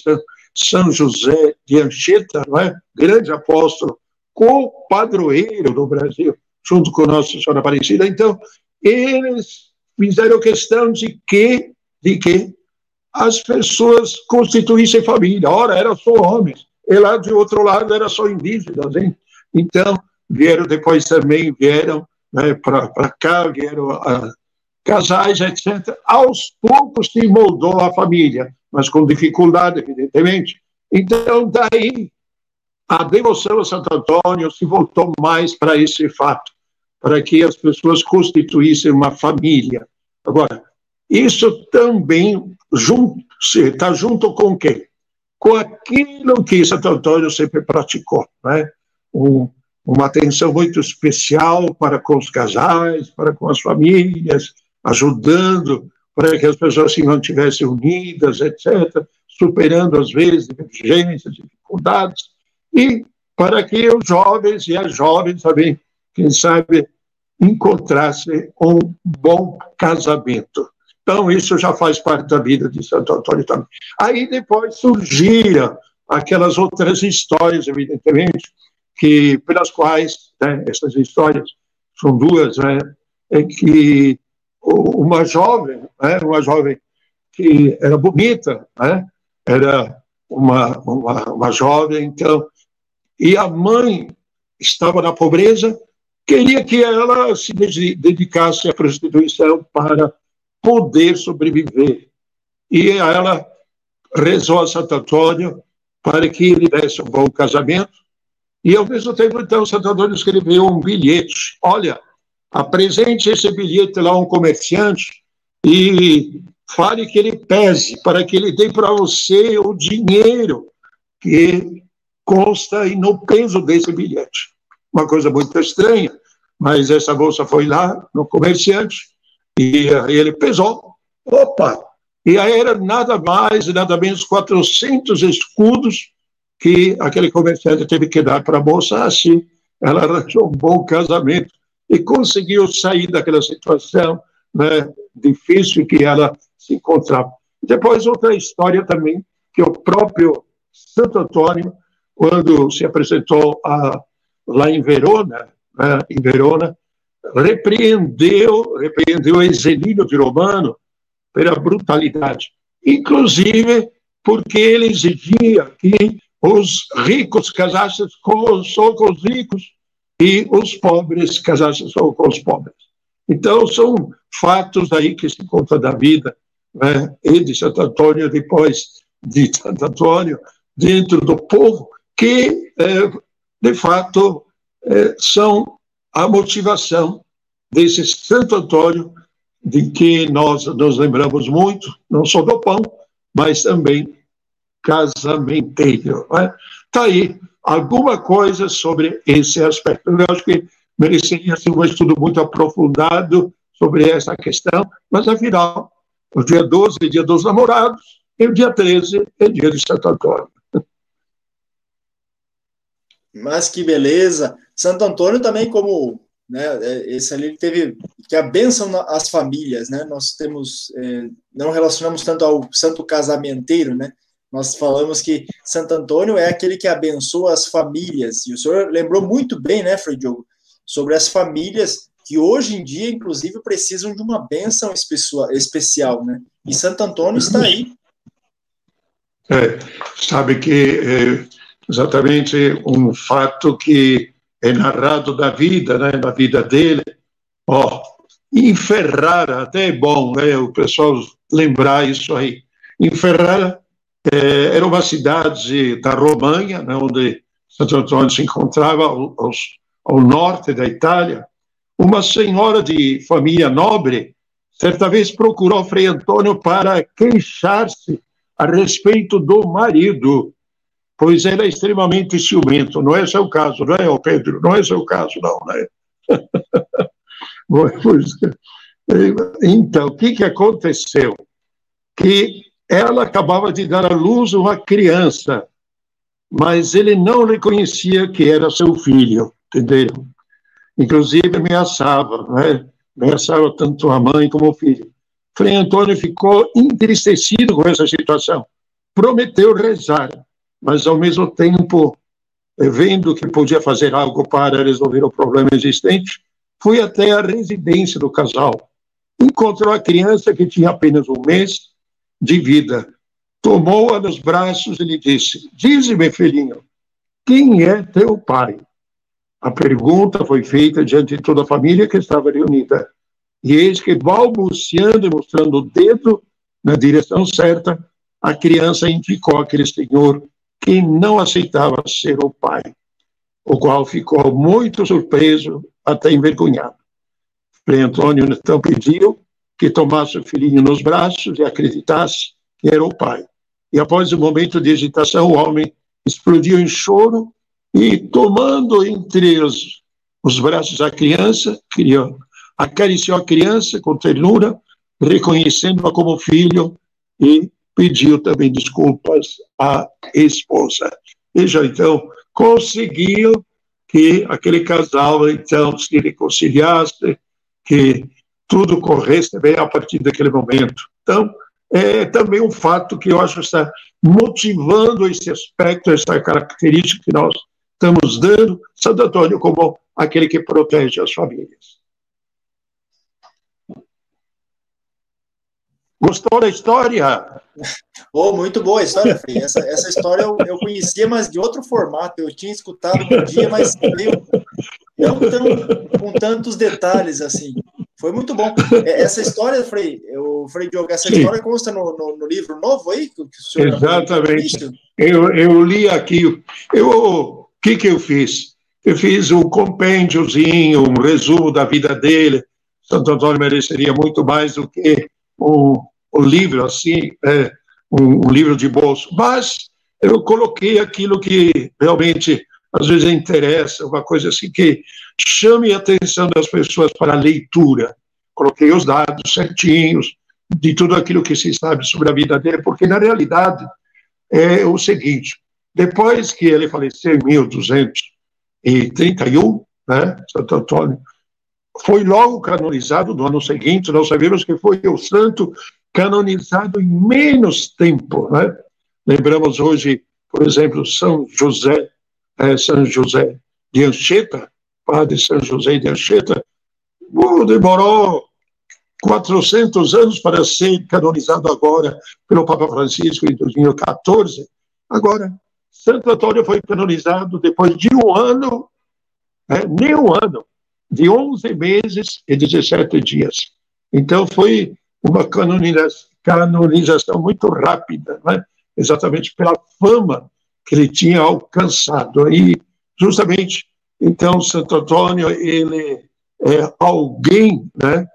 São José de Anchieta, é? grande apóstolo, co-padroeiro do Brasil, junto com Nossa Senhora Aparecida. Então, eles fizeram questão de que, de que as pessoas constituíssem família. Ora, eram só homens. E lá de outro lado era só indígenas, hein? Então, vieram depois também, vieram né, para cá, vieram casais, etc. Aos poucos se moldou a família, mas com dificuldade, evidentemente. Então, daí, a devoção a Santo Antônio se voltou mais para esse fato, para que as pessoas constituíssem uma família. Agora, isso também está junto com quem? com aquilo que Santo Antônio sempre praticou, né? Um, uma atenção muito especial para com os casais, para com as famílias, ajudando para que as pessoas se mantivessem unidas, etc., superando às vezes divergências, dificuldades, e para que os jovens e as jovens também, quem sabe, encontrassem um bom casamento. Então, isso já faz parte da vida de Santo Antônio também. Aí depois surgiam aquelas outras histórias, evidentemente, que, pelas quais, né, essas histórias são duas, né, é que uma jovem, né, uma jovem que era bonita, né, era uma, uma, uma jovem, então, e a mãe estava na pobreza, queria que ela se dedicasse à prostituição para poder sobreviver. E ela rezou a Santo Antônio para que ele desse um bom casamento. E, ao mesmo tempo, então, Santo Antônio escreveu um bilhete. Olha, apresente esse bilhete lá a um comerciante e fale que ele pese, para que ele dê para você o dinheiro que consta no peso desse bilhete. Uma coisa muito estranha, mas essa moça foi lá no comerciante e ele pesou. Opa! E aí era nada mais, nada menos 400 escudos que aquele comerciante teve que dar para a moça. Assim, ela arranjou um bom casamento e conseguiu sair daquela situação né, difícil que ela se encontrava. Depois, outra história também, que o próprio Santo Antônio, quando se apresentou a, lá em Verona, né, em Verona, repreendeu, repreendeu Exelino de Romano pela brutalidade, inclusive porque ele exigia que os ricos casassem com, só com os ricos e os pobres casassem só com os pobres. Então, são fatos aí que se conta da vida né, e de Santo Antônio, depois de Santo Antônio, dentro do povo, que, é, de fato, é, são a motivação desse Santo Antônio, de que nós nos lembramos muito, não só do pão, mas também casamenteiro. Está né? Tá aí alguma coisa sobre esse aspecto. Eu acho que mereceria ser um estudo muito aprofundado sobre essa questão, mas afinal, o dia 12 é dia dos namorados, e o dia 13 é dia de Santo Antônio. Mas que beleza! Santo Antônio também, como né, é, esse ali teve que a bênção às famílias, né? Nós temos, é, não relacionamos tanto ao santo casamenteiro, né? Nós falamos que Santo Antônio é aquele que abençoa as famílias. E o senhor lembrou muito bem, né, Frei Diogo, sobre as famílias que hoje em dia, inclusive, precisam de uma bênção especial, né? E Santo Antônio está aí. É, sabe que é exatamente um fato que é narrado da vida, né, da vida dele. Ó, em Ferrara, até é bom, né, o pessoal lembrar isso aí. Em Ferrara é, era uma cidade da Romanha, né, onde Santo Antônio se encontrava ao, ao norte da Itália. Uma senhora de família nobre, certa vez procurou Frei Antônio para queixar-se a respeito do marido, pois era extremamente ciumento. Não é seu caso, não é, Pedro? Não é seu caso, não, né? então, o que, que aconteceu? Que ela acabava de dar à luz uma criança, mas ele não reconhecia que era seu filho, entendeu? Inclusive ameaçava, né? ameaçava tanto a mãe como o filho. Frei Antônio ficou entristecido com essa situação, prometeu rezar, mas ao mesmo tempo, vendo que podia fazer algo para resolver o problema existente, foi até a residência do casal. Encontrou a criança que tinha apenas um mês de vida. Tomou-a nos braços e lhe disse: Dize-me, filhinho, quem é teu pai? A pergunta foi feita diante de toda a família que estava reunida. E eis que, balbuciando e mostrando o dedo na direção certa, a criança indicou aquele senhor que não aceitava ser o pai, o qual ficou muito surpreso, até envergonhado. Frei Antônio então pediu que tomasse o filhinho nos braços e acreditasse que era o pai. E após um momento de hesitação, o homem explodiu em choro e, tomando entre os, os braços a criança, criou, acariciou a criança com ternura, reconhecendo-a como filho e pediu também desculpas à esposa. Veja, então, conseguiu que aquele casal, então, se reconciliasse, que tudo corresse bem a partir daquele momento. Então, é também um fato que eu acho que está motivando esse aspecto, essa característica que nós estamos dando, Santo Antônio como aquele que protege as famílias. Gostou da história? Oh, muito boa a história, Frei. Essa, essa história eu, eu, conhecia, mas de outro formato. Eu tinha escutado um dia, mas meio, não tão, com tantos detalhes assim. Foi muito bom. É, essa história, Frei, o Frei Diogo, essa Sim. história consta no, no, no, livro novo aí? Que o senhor Exatamente. Eu, eu li aqui. Eu, o que, que eu fiz? Eu fiz um compêndiozinho, um resumo da vida dele. Santo Antônio mereceria muito mais do que um, um livro assim, é, um, um livro de bolso. Mas eu coloquei aquilo que realmente às vezes interessa, uma coisa assim que chame a atenção das pessoas para a leitura. Coloquei os dados certinhos de tudo aquilo que se sabe sobre a vida dele, porque na realidade é o seguinte: depois que ele faleceu em 1231, né, Santo Antônio, foi logo canonizado no ano seguinte. Nós sabemos que foi o santo canonizado em menos tempo. Né? Lembramos hoje, por exemplo, São José, é, São José de Anchieta, padre São José de Anchieta, uh, demorou 400 anos para ser canonizado agora pelo Papa Francisco em 2014. Agora, Santo Antônio foi canonizado depois de um ano, né, nem um ano, de 11 meses e 17 dias. Então, foi uma canonização muito rápida, né? exatamente pela fama que ele tinha alcançado. E, justamente, então, Santo Antônio, ele é alguém né,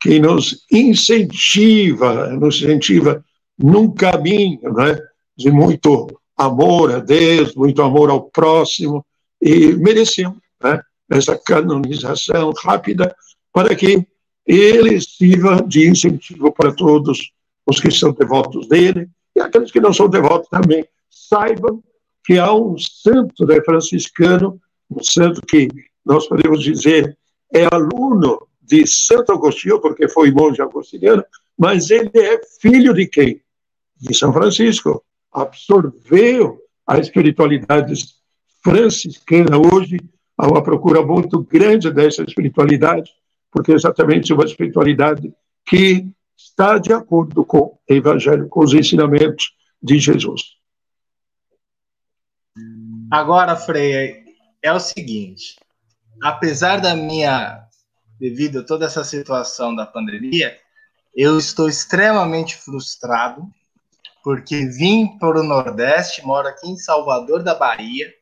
que nos incentiva, nos incentiva num caminho né, de muito amor a Deus, muito amor ao próximo, e mereceu né, essa canonização rápida para que ele sirva de incentivo para todos os que são devotos dele e aqueles que não são devotos também. Saibam que há um santo né, franciscano, um santo que nós podemos dizer é aluno de Santo Agostinho, porque foi monge agostiniano, mas ele é filho de quem? De São Francisco. Absorveu a espiritualidade franciscana. Hoje há uma procura muito grande dessa espiritualidade, porque é exatamente uma espiritualidade que está de acordo com o Evangelho, com os ensinamentos de Jesus. Agora, Frei, é o seguinte: apesar da minha devido a toda essa situação da pandemia, eu estou extremamente frustrado, porque vim para o Nordeste, moro aqui em Salvador da Bahia,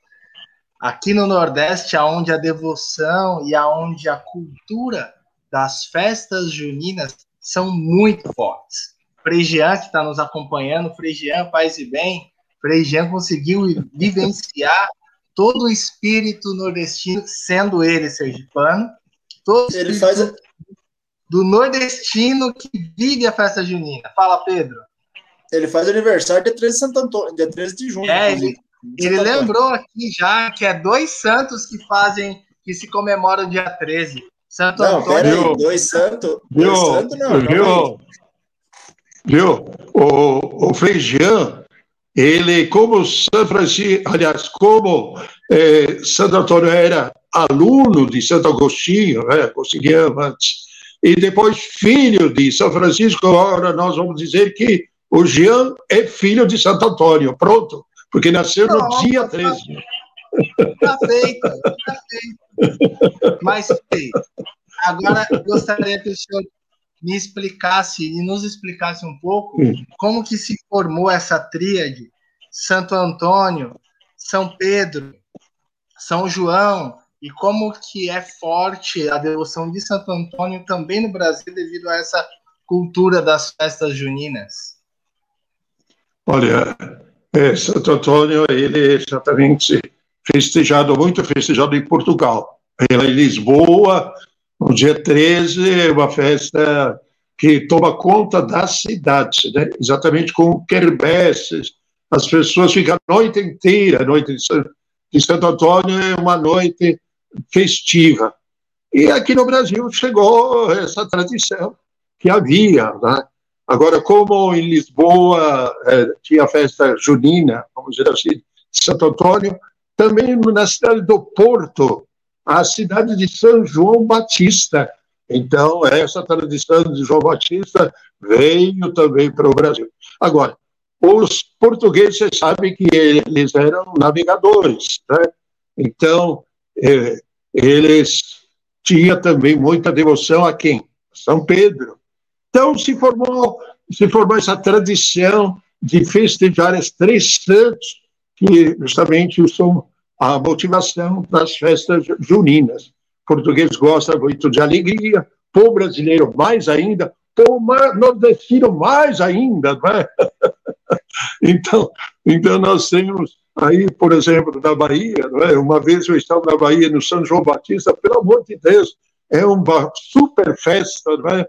aqui no Nordeste, aonde a devoção e aonde a cultura das festas juninas são muito fortes. Fregian, que está nos acompanhando, Fregian, paz e bem, Fregian conseguiu vivenciar todo o espírito nordestino, sendo ele sergipano, Todo ele faz a... do nordestino que vive a festa junina. Fala, Pedro. Ele faz aniversário dia 13 de Santo Antônio, dia 13 de junho. É, ele, ele lembrou aqui já que é dois santos que fazem, que se comemoram dia 13. Santo não, Antônio. Aí, dois santos. Dois santos não. Viu? Viu? O, o Feijão, ele, como São Francisco, aliás, como é, Santo Antônio era aluno de Santo Agostinho, né, antes, e depois filho de São Francisco, agora nós vamos dizer que o Jean é filho de Santo Antônio, pronto, porque nasceu no Não, dia 13. Está feito, está feito. Mas, agora gostaria que o senhor me explicasse e nos explicasse um pouco hum. como que se formou essa tríade Santo Antônio, São Pedro, São João e como que é forte a devoção de Santo Antônio também no Brasil devido a essa cultura das festas juninas? Olha, é, Santo Antônio, ele é exatamente festejado, muito festejado em Portugal. Em Lisboa, no dia 13, é uma festa que toma conta da cidade, né? exatamente com quermesses. As pessoas ficam a noite inteira, a noite de Santo Antônio é uma noite festiva. E aqui no Brasil chegou essa tradição que havia. Né? Agora, como em Lisboa é, tinha a festa junina, vamos dizer assim, Santo Antônio, também na cidade do Porto, a cidade de São João Batista. Então, essa tradição de João Batista veio também para o Brasil. Agora, os portugueses sabem que eles eram navegadores, né? Então, é, eles tinham também muita devoção a quem? São Pedro. Então se formou, se formou essa tradição de festejar os três santos, que justamente são a motivação das festas juninas. Português gosta muito de alegria, o brasileiro mais ainda, o nordestino mais ainda, não é? então, então nós temos Aí, por exemplo, na Bahia, não é? uma vez eu estava na Bahia, no São João Batista, pelo amor de Deus, é uma super festa, não é?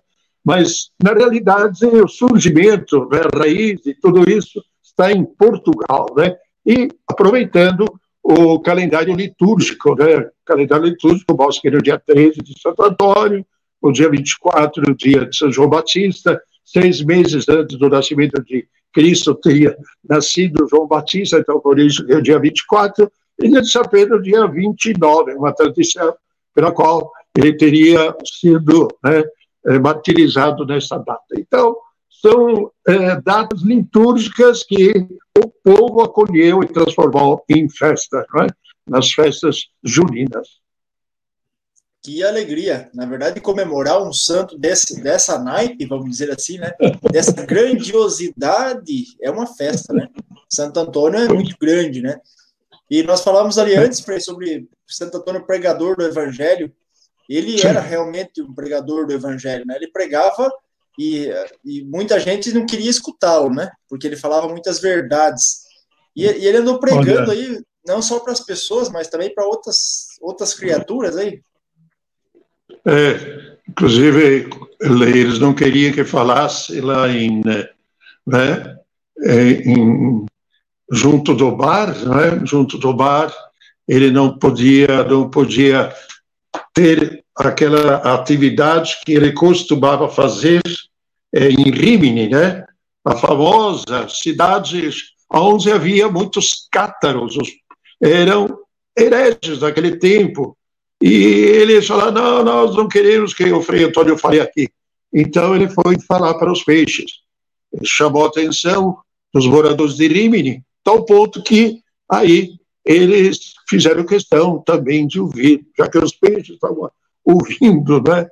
Mas na realidade o surgimento, né, a raiz de tudo isso está em Portugal, né? e aproveitando o calendário litúrgico, né? O calendário litúrgico que no dia 13 de Santo Antônio, o dia 24, o dia de São João Batista, seis meses antes do nascimento de Cristo teria nascido João Batista, então por isso é o dia 24, e de São Pedro o dia 29, uma tradição pela qual ele teria sido né, é, martirizado nessa data. Então, são é, datas litúrgicas que o povo acolheu e transformou em festa, é? nas festas juninas. Que alegria, na verdade, comemorar um santo desse, dessa naipe, vamos dizer assim, né? Dessa grandiosidade, é uma festa, né? Santo Antônio é muito grande, né? E nós falamos ali antes, Frei, sobre Santo Antônio pregador do Evangelho. Ele era realmente um pregador do Evangelho, né? Ele pregava e, e muita gente não queria escutá-lo, né? Porque ele falava muitas verdades. E, e ele andou pregando Olha. aí, não só para as pessoas, mas também para outras, outras criaturas aí. É, inclusive, eles não queriam que falasse lá em, né, é, em, junto do bar, né, junto do bar, ele não podia, não podia ter aquela atividade que ele costumava fazer é, em Rimini, né? A famosa cidade onde havia muitos cátaros, eram hereges daquele tempo. E eles falaram: não, nós não queremos que o Frei Antônio fale aqui. Então ele foi falar para os peixes. Ele chamou a atenção dos moradores de Rimini, tal ponto que aí eles fizeram questão também de ouvir, já que os peixes estavam ouvindo né,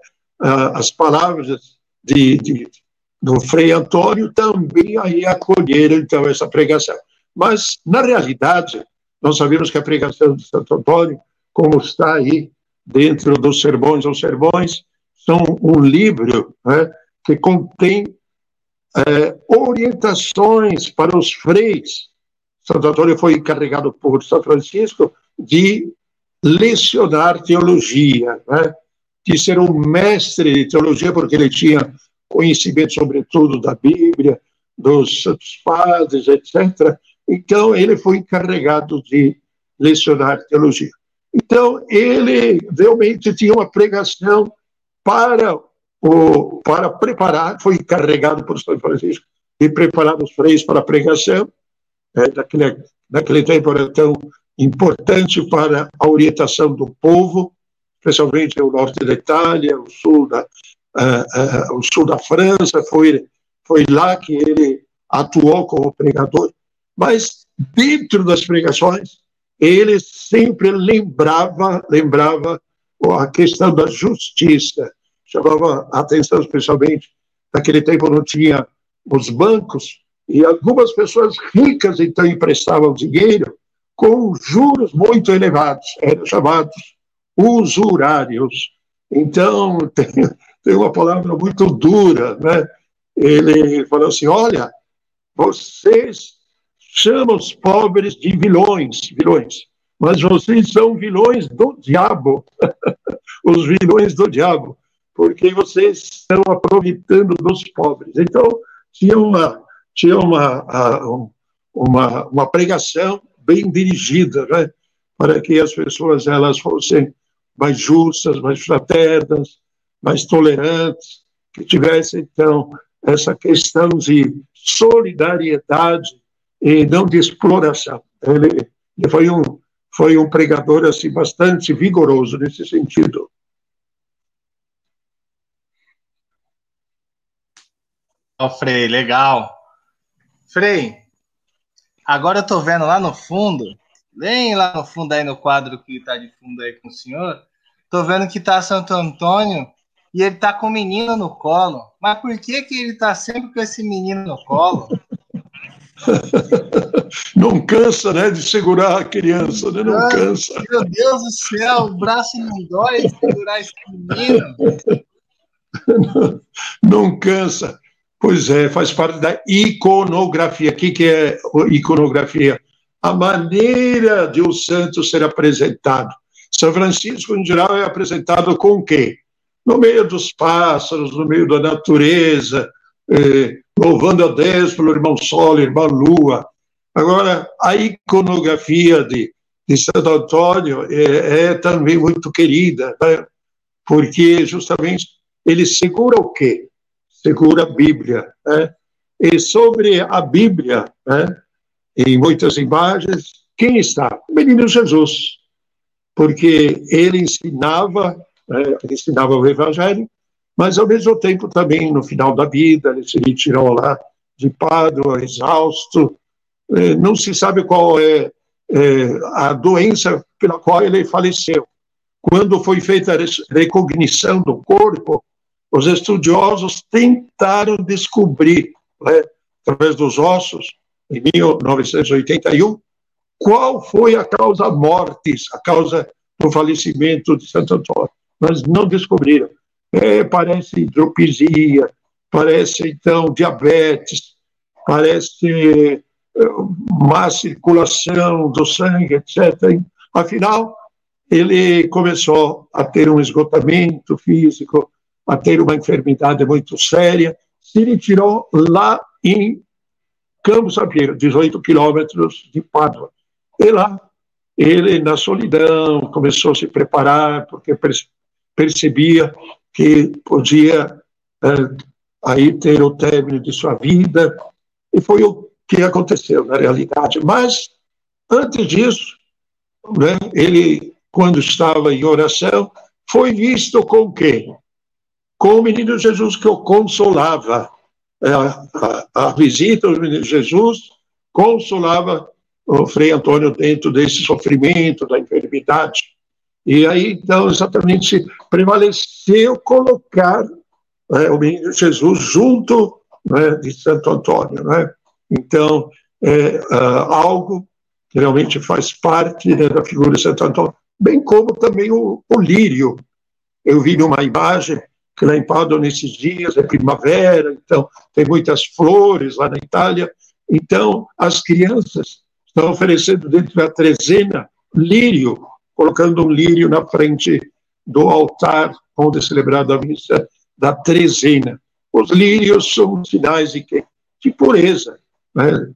as palavras de, de, do Frei Antônio também aí acolheram então essa pregação. Mas, na realidade, nós sabemos que a pregação de Santo Antônio, como está aí dentro dos sermões ou sermões, são um livro né, que contém é, orientações para os freis. Santo Antônio foi encarregado por São Francisco de lecionar teologia, né, de ser um mestre de teologia, porque ele tinha conhecimento, sobretudo, da Bíblia, dos santos padres, etc. Então, ele foi encarregado de lecionar teologia. Então, ele realmente tinha uma pregação para, o, para preparar, foi encarregado por São Francisco de preparar os freios para a pregação. É, naquele, naquele tempo era tão importante para a orientação do povo, especialmente o norte da Itália, o sul da, uh, uh, o sul da França, foi, foi lá que ele atuou como pregador, mas dentro das pregações, ele sempre lembrava, lembrava a questão da justiça, chamava a atenção especialmente, naquele tempo não tinha os bancos, e algumas pessoas ricas então emprestavam dinheiro com juros muito elevados, eram chamados usurários. Então, tem, tem uma palavra muito dura, né? Ele falou assim: olha, vocês chamam os pobres de vilões, vilões, mas vocês são vilões do diabo, os vilões do diabo, porque vocês estão aproveitando dos pobres. Então, tinha uma, tinha uma, uma, uma pregação bem dirigida, né? para que as pessoas elas fossem mais justas, mais fraternas, mais tolerantes, que tivesse, então, essa questão de solidariedade e não de exploração. Ele, ele foi, um, foi um pregador assim, bastante vigoroso nesse sentido. Frei, legal. Frei, agora eu estou vendo lá no fundo, bem lá no fundo aí no quadro que está de fundo aí com o senhor, estou vendo que está Santo Antônio e ele tá com o menino no colo. Mas por que que ele tá sempre com esse menino no colo? Não cansa, né, de segurar a criança, né? Não cansa. Meu Deus do céu, o braço não dói de segurar esse menino. Não, não cansa. Pois é, faz parte da iconografia. O que, é iconografia? A maneira de o santo ser apresentado. São Francisco, em geral, é apresentado com o quê? no meio dos pássaros, no meio da natureza, eh, louvando a Deus pelo irmão Sol, irmã Lua. Agora, a iconografia de, de Santo Antônio é, é também muito querida, né? porque justamente ele segura o quê? Segura a Bíblia. Né? E sobre a Bíblia, né, em muitas imagens, quem está? O menino Jesus. Porque ele ensinava, né, ele ensinava o Evangelho, mas ao mesmo tempo também, no final da vida, ele se retirou lá de Pádua, exausto. É, não se sabe qual é, é a doença pela qual ele faleceu. Quando foi feita a recognição do corpo, os estudiosos tentaram descobrir, né, através dos ossos, em 1981, qual foi a causa mortis, a causa do falecimento de Santo Antônio. Mas não descobriram. É, parece hidropisia, parece, então, diabetes, parece é, má circulação do sangue, etc. Afinal, ele começou a ter um esgotamento físico, a ter uma enfermidade muito séria, se retirou lá em Campo Sapieiro, 18 quilômetros de Pádua. E lá, ele, na solidão, começou a se preparar, porque percebia que podia é, aí ter o término de sua vida, e foi o que aconteceu na realidade. Mas, antes disso, né, ele, quando estava em oração, foi visto com quem? Com o menino Jesus que o consolava. É, a, a, a visita do menino Jesus consolava o Frei Antônio dentro desse sofrimento, da enfermidade. E aí, então, exatamente prevaleceu colocar né, o menino Jesus junto né, de Santo Antônio. Né? Então, é uh, algo que realmente faz parte né, da figura de Santo Antônio, bem como também o, o lírio. Eu vi numa imagem que lá em Padua, nesses dias, é primavera, então tem muitas flores lá na Itália. Então, as crianças estão oferecendo dentro da trezena lírio, colocando um lírio na frente do altar onde é celebrada a missa da trezena. Os lírios são sinais de, de pureza. Né?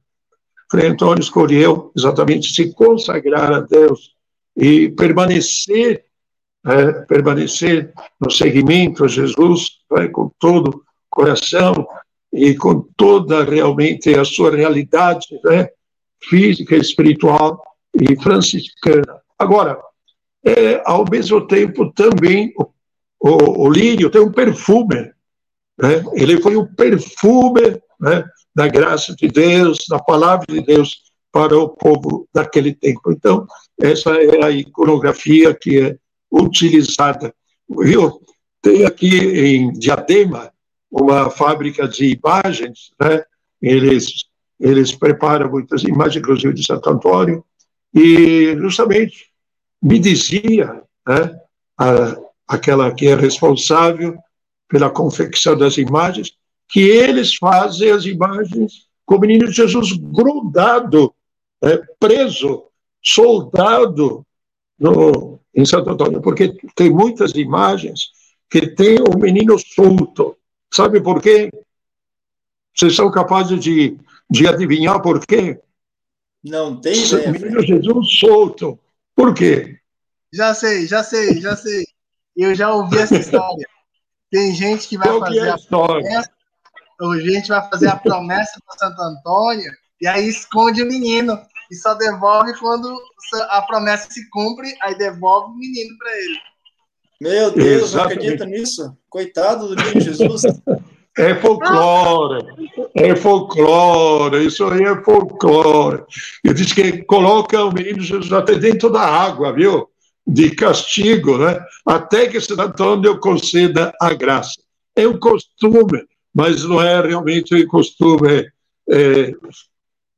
Frei Antônio escolheu exatamente se consagrar a Deus e permanecer é, permanecer no seguimento a Jesus é, com todo o coração e com toda realmente a sua realidade né, física, espiritual e franciscana. Agora, é, ao mesmo tempo, também o, o, o lírio tem um perfume né? Ele foi o perfume né, da graça de Deus, da palavra de Deus para o povo daquele tempo. Então, essa é a iconografia que é utilizada. Viu? Tem aqui em Diadema uma fábrica de imagens, né? eles, eles preparam muitas imagens, inclusive de Santo Antônio, e justamente me dizia né, a, aquela que é responsável pela confecção das imagens, que eles fazem as imagens com o menino Jesus grudado, é, preso, soldado no, em Santo Antônio, porque tem muitas imagens que tem o menino solto. Sabe por quê? Vocês são capazes de, de adivinhar por quê? Não tem ideia. O menino Jesus solto. Por quê? Já sei, já sei, já sei. Eu já ouvi essa história. Tem gente que vai Qual fazer que é a, a promessa, a gente vai fazer a promessa para Santo Antônio e aí esconde o menino e só devolve quando a promessa se cumpre, aí devolve o menino para ele. Meu Deus, não acredita nisso? Coitado do menino Jesus. É folclore, é folclore, isso aí é folclore. Eu disse que coloca o menino Jesus até dentro da água, viu? de castigo, né? até que Santo Antônio conceda a graça. É um costume, mas não é realmente um costume é,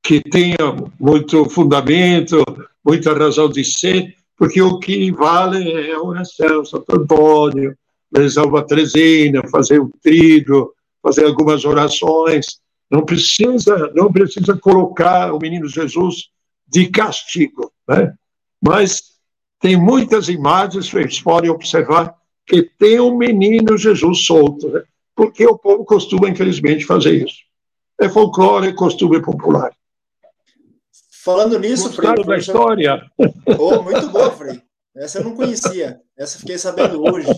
que tenha muito fundamento, muita razão de ser, porque o que vale é a oração, Santo Antônio, rezar uma trezena, fazer um trigo, fazer algumas orações. Não precisa, não precisa colocar o menino Jesus de castigo, né? Mas tem muitas imagens, vocês podem observar, que tem um menino Jesus solto, né? porque o povo costuma, infelizmente, fazer isso. É folclore, é costume popular. Falando nisso, Gostaram Frei. da história? Oh, muito bom, Frei. Essa eu não conhecia. Essa fiquei sabendo hoje.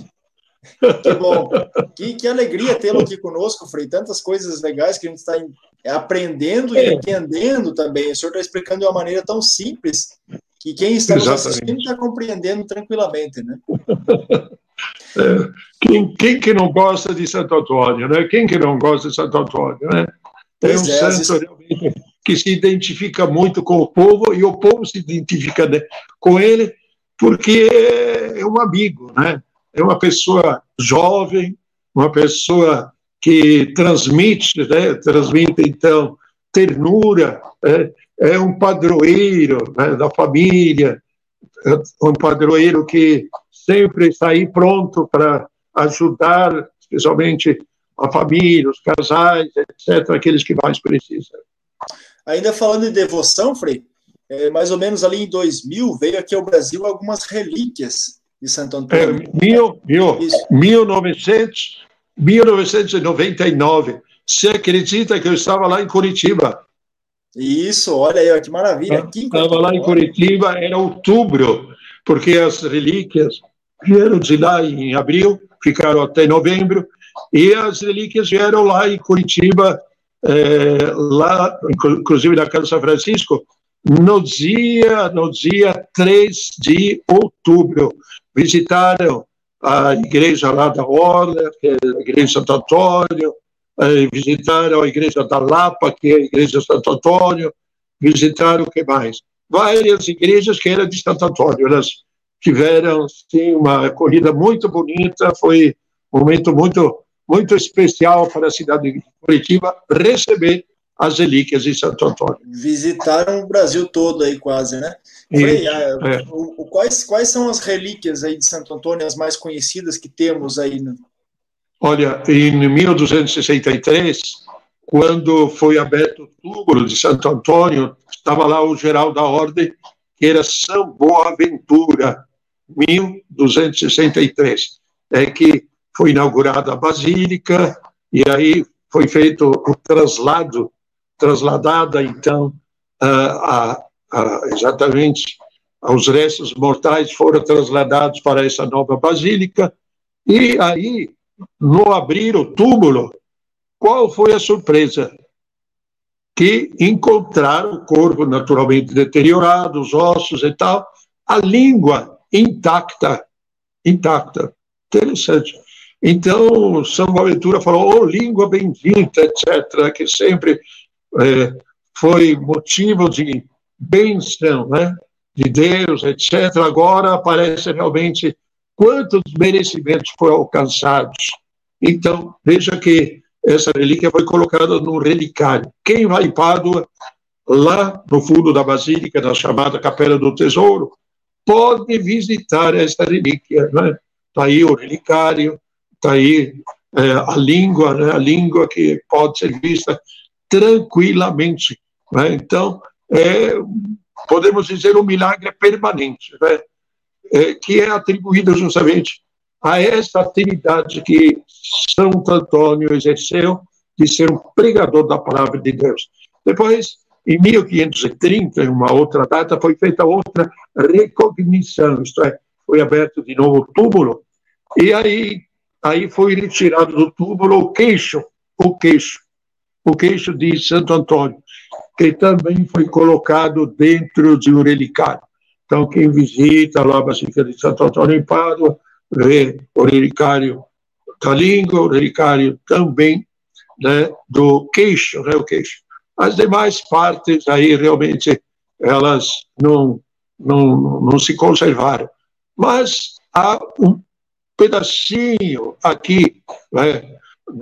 Que bom. Que, que alegria tê-lo aqui conosco, Frei. Tantas coisas legais que a gente está aprendendo e entendendo também. O senhor está explicando de uma maneira tão simples que quem está nos assistindo está compreendendo tranquilamente, né? É, quem, quem que não gosta de Santo Antônio, né? Quem que não gosta de Santo Antônio, né? É um é, santo realmente que se identifica muito com o povo e o povo se identifica com ele porque é um amigo, né? É uma pessoa jovem, uma pessoa que transmite, né? Transmite então ternura, é, é um padroeiro né? da família, um padroeiro que sempre está aí pronto para ajudar, especialmente a família, os casais, etc., aqueles que mais precisam. Ainda falando de devoção, Frei, é, mais ou menos ali em 2000, veio aqui ao Brasil algumas relíquias de Santo Antônio. É, mil, mil, 1900, 1999. Você acredita que eu estava lá em Curitiba? Isso, olha aí, que maravilha. estava lá em Curitiba, era outubro, porque as relíquias vieram de lá em abril, ficaram até novembro, e as relíquias vieram lá em Curitiba, é, lá, inclusive na Casa São Francisco, no dia, no dia 3 de outubro. Visitaram a igreja lá da Orla, que é a igreja de Santo Antônio, é, visitaram a igreja da Lapa, que é a igreja de Santo Antônio, visitaram o que mais? Várias igrejas que eram de Santo Antônio, elas tiveram, sim, uma acolhida muito bonita, foi um momento muito, muito especial para a cidade de Curitiba receber as relíquias de Santo Antônio. Visitaram o Brasil todo aí quase, né? Frei, é, o, o, quais, quais são as relíquias aí de Santo Antônio, as mais conhecidas que temos aí? Né? Olha, em 1263, quando foi aberto o túmulo de Santo Antônio, estava lá o geral da ordem, que era São Boaventura, 1263. É que foi inaugurada a Basílica, e aí foi feito o traslado trasladada, então, a, a, exatamente os restos mortais foram trasladados para essa nova basílica, e aí, no abrir o túmulo, qual foi a surpresa? Que encontraram o corpo naturalmente deteriorado, os ossos e tal, a língua intacta, intacta. Interessante. Então, São Boaventura falou, oh, língua bendita, etc., que sempre é, foi motivo de bênção né, de Deus, etc., agora aparece realmente quantos merecimentos foram alcançados. Então, veja que essa relíquia foi colocada no relicário. Quem vai em Pádua, lá no fundo da Basílica, na chamada Capela do Tesouro, pode visitar essa relíquia. Está né? Tá aí o relicário, está aí é, a língua, né? a língua que pode ser vista tranquilamente. Né? Então, é, podemos dizer, um milagre permanente, né? é, que é atribuído justamente a essa atividade que Santo Antônio exerceu de ser um pregador da palavra de Deus. Depois, em 1530, em uma outra data, foi feita outra recognição, isto é, foi aberto de novo o túmulo, e aí, aí foi retirado do túmulo o queixo, o queixo o queixo de Santo Antônio, que também foi colocado dentro de um relicário. Então, quem visita lá a Basílica de Santo Antônio em Pádua, vê o relicário da língua, o relicário também né, do queixo, né, o queixo. As demais partes aí realmente elas não, não, não se conservaram. Mas há um pedacinho aqui né,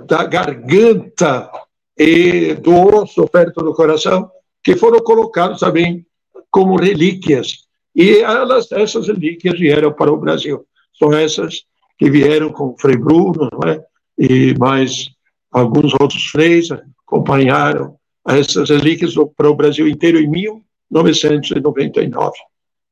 da garganta e do osso perto do coração, que foram colocados também como relíquias. E elas, essas relíquias vieram para o Brasil. São essas que vieram com Frei Bruno, é? e mais alguns outros freis acompanharam essas relíquias para o Brasil inteiro em 1999.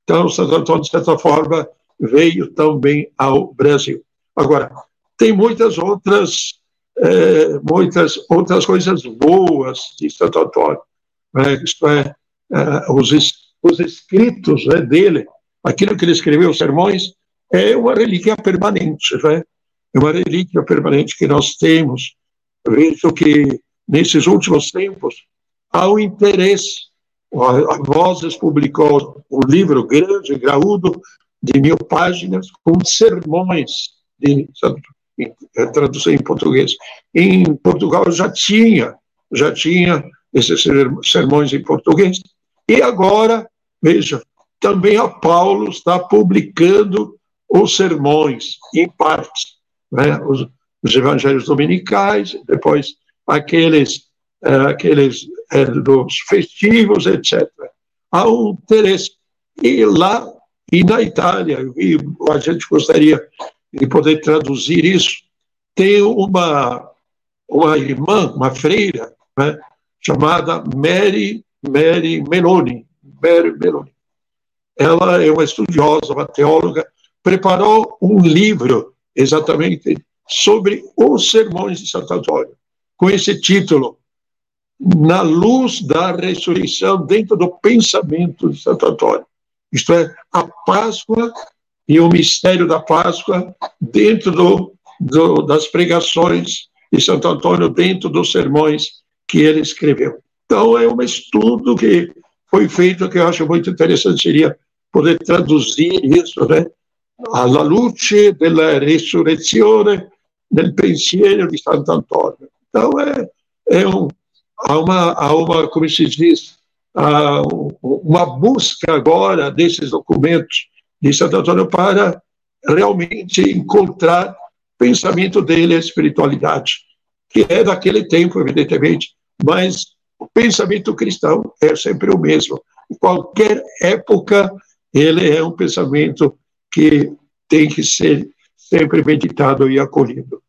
Então, Santo Antônio, de certa forma, veio também ao Brasil. Agora, tem muitas outras é, muitas outras coisas boas de Santo Antônio. Né? Isto é, uh, os, os escritos né, dele, aquilo que ele escreveu, os sermões, é uma relíquia permanente, né? é uma relíquia permanente que nós temos. Vejo que nesses últimos tempos há um interesse. A Vozes publicou um livro grande, graúdo, de mil páginas, com sermões, de, tradução em português. Em Portugal já tinha, já tinha esses sermões em português. E agora, veja, também a Paulo está publicando os sermões, em parte, né? os, os evangelhos dominicais, depois aqueles, é, aqueles é, dos festivos, etc. Há um interesse. E lá, e na Itália, e a gente gostaria de poder traduzir isso, tem uma, uma irmã, uma freira, né? chamada Mary, Mary Meloni. Mary Meloni. Ela é uma estudiosa, uma teóloga, preparou um livro exatamente sobre os sermões de Santo Antônio, com esse título, Na Luz da Ressurreição, dentro do pensamento de Santo Antônio. Isto é, a Páscoa e o mistério da Páscoa dentro do, do, das pregações de Santo Antônio, dentro dos sermões que ele escreveu. Então, é um estudo que foi feito que eu acho muito interessante, seria poder traduzir isso, né? alla luce della risurrezione del pensiero di Sant'Antonio. Então, é, é um, há, uma, há uma, como se diz, uma busca agora desses documentos de Santo Antônio para realmente encontrar o pensamento dele, a espiritualidade, que é daquele tempo, evidentemente, mas o pensamento cristão é sempre o mesmo. Em qualquer época, ele é um pensamento que tem que ser sempre meditado e acolhido.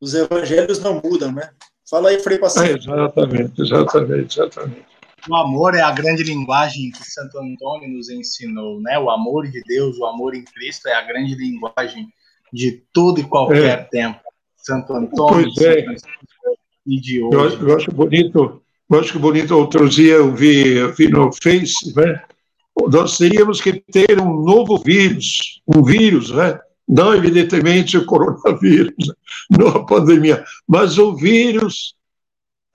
Os evangelhos não mudam, né? Fala aí, Frei Pastor. É, exatamente, exatamente, exatamente. O amor é a grande linguagem que Santo Antônio nos ensinou, né? O amor de Deus, o amor em Cristo é a grande linguagem de todo e qualquer é. tempo. Santo Antônio, pois é. e de hoje. Eu acho, eu acho bonito, eu acho bonito, outro dia eu vi, eu vi no Face, né? nós teríamos que ter um novo vírus, um vírus, né? não evidentemente o coronavírus, não a pandemia, mas o vírus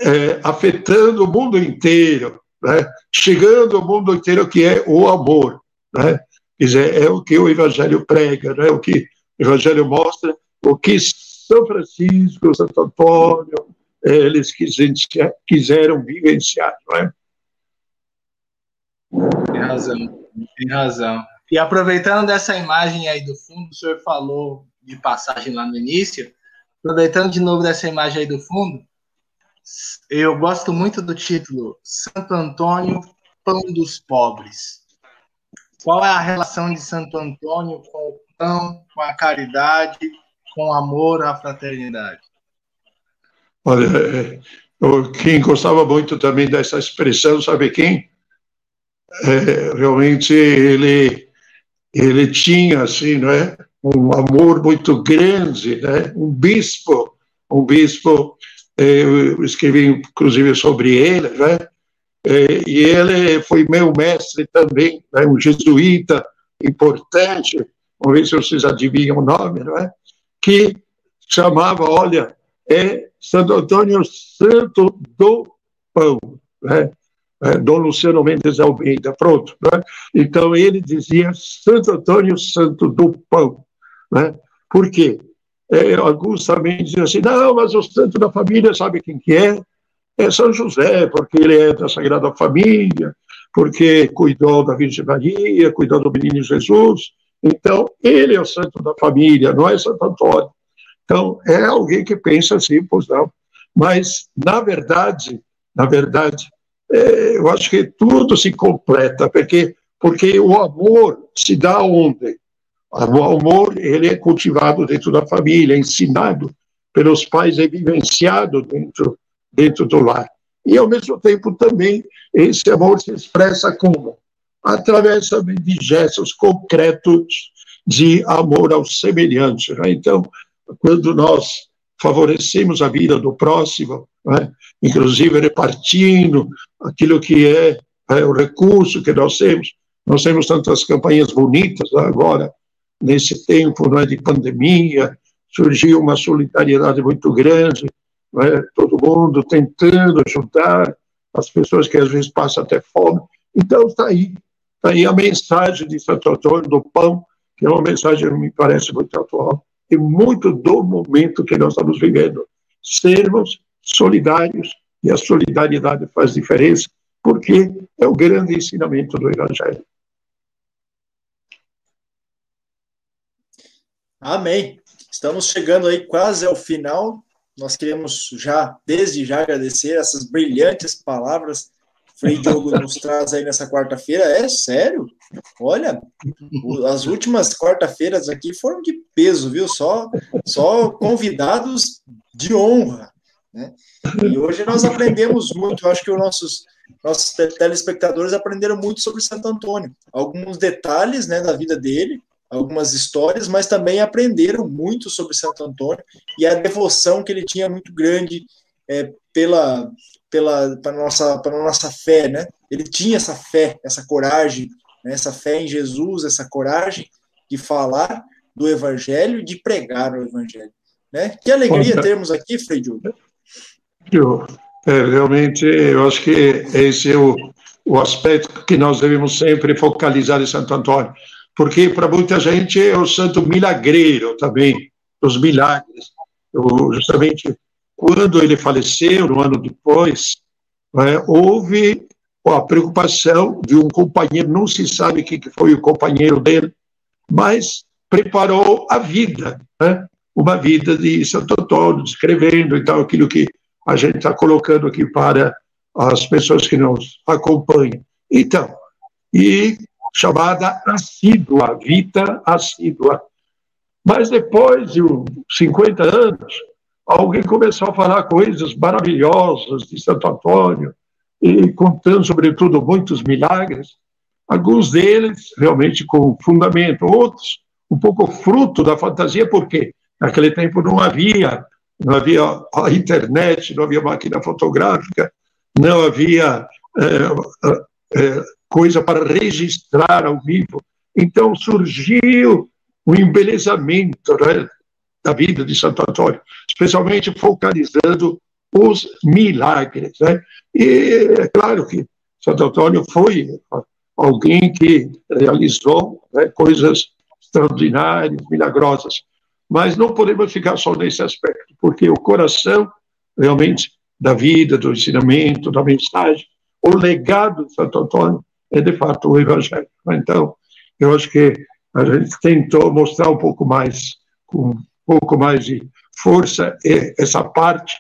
é, afetando o mundo inteiro, né? chegando ao mundo inteiro, que é o amor. Né? Quer dizer, é o que o Evangelho prega, né? o que o Evangelho mostra, o que São Francisco, Santo Antônio, eles quiseram vivenciar. Não é? Tem razão, tem razão. E aproveitando dessa imagem aí do fundo, o senhor falou de passagem lá no início, aproveitando de novo dessa imagem aí do fundo, eu gosto muito do título Santo Antônio, Pão dos Pobres. Qual é a relação de Santo Antônio com o pão, com a caridade, com o amor à fraternidade? Olha, é, quem gostava muito também dessa expressão, sabe quem? é, realmente ele ele tinha assim, não é, um amor muito grande, né? Um bispo, um bispo, eu escrevi inclusive sobre ele, né? É, e ele foi meu mestre também, né? um jesuíta importante, vamos ver se vocês adivinham o nome, não é? Que chamava, olha, é Santo Antônio Santo do Pão, né? é, Dom Luciano Mendes Almeida, pronto. Né? Então ele dizia Santo Antônio Santo do Pão. Né? Por quê? É, alguns também diziam assim, não, mas o santo da família sabe quem que é? É São José, porque ele é da Sagrada Família, porque cuidou da Virgem Maria, cuidou do menino Jesus. Então, ele é o santo da família, não é Santo Antônio. Então, é alguém que pensa assim, pois não. Mas, na verdade, na verdade, é, eu acho que tudo se completa, porque, porque o amor se dá onde? O amor ele é cultivado dentro da família, ensinado pelos pais, é vivenciado dentro, dentro do lar. E, ao mesmo tempo, também, esse amor se expressa como? Através também de gestos concretos de amor ao semelhante. Né? Então, quando nós favorecemos a vida do próximo, né? inclusive repartindo aquilo que é é, o recurso que nós temos. Nós temos tantas campanhas bonitas agora, nesse tempo não é, de pandemia, surgiu uma solidariedade muito grande, é, todo mundo tentando ajudar as pessoas que às vezes passam até fome. Então, está aí, está aí a mensagem de Santo Antônio do Pão, que é uma mensagem que me parece muito atual e muito do momento que nós estamos vivendo. Sermos solidários, e a solidariedade faz diferença, porque é o grande ensinamento do Evangelho. Amém. Estamos chegando aí quase ao final. Nós queremos já, desde já, agradecer essas brilhantes palavras que Frei Diogo nos traz aí nessa quarta-feira. É sério? Olha, as últimas quarta-feiras aqui foram de peso, viu? Só, só convidados de honra. Né? E hoje nós aprendemos muito. Eu acho que os nossos, nossos telespectadores aprenderam muito sobre Santo Antônio. Alguns detalhes né, da vida dele, algumas histórias, mas também aprenderam muito sobre Santo Antônio e a devoção que ele tinha muito grande é, pela pela para nossa para nossa fé, né? Ele tinha essa fé, essa coragem, né? essa fé em Jesus, essa coragem de falar do Evangelho e de pregar o Evangelho, né? Que alegria termos aqui, Frei Eu, é, realmente, eu acho que esse é o, o aspecto que nós devemos sempre focalizar em Santo Antônio porque para muita gente é o santo milagreiro também, os milagres. Eu, justamente quando ele faleceu, no ano depois, é, houve a preocupação de um companheiro, não se sabe o que foi o companheiro dele, mas preparou a vida, né? uma vida de Santo Antônio, descrevendo então aquilo que a gente está colocando aqui para as pessoas que nos acompanham. Então, e chamada assídua, vita assídua. Mas depois de 50 anos, alguém começou a falar coisas maravilhosas de Santo Antônio, e contando, sobretudo, muitos milagres, alguns deles realmente com fundamento, outros um pouco fruto da fantasia, porque naquele tempo não havia, não havia a internet, não havia máquina fotográfica, não havia é, coisa para registrar ao vivo. Então surgiu o embelezamento né, da vida de Santo Antônio, especialmente focalizando os milagres. Né? E é claro que Santo Antônio foi alguém que realizou né, coisas extraordinárias, milagrosas, mas não podemos ficar só nesse aspecto, porque o coração realmente da vida, do ensinamento, da mensagem, o legado de Santo Antônio é de fato o Evangelho. Então, eu acho que a gente tentou mostrar um pouco mais, com um pouco mais de força, essa parte.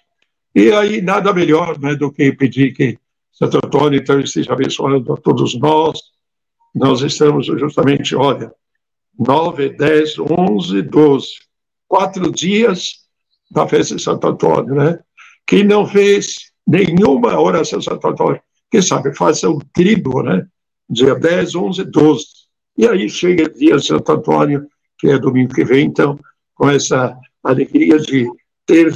E aí, nada melhor né, do que pedir que Santo Antônio então, esteja abençoando a todos nós. Nós estamos justamente, olha, 9, 10, 11, 12, quatro dias da festa de Santo Antônio, né? Quem não fez nenhuma oração Santo Antônio, quem sabe faça um tribo, né? Dia 10, 11, 12. E aí chega dia Santo Antônio, que é domingo que vem, então, com essa alegria de ter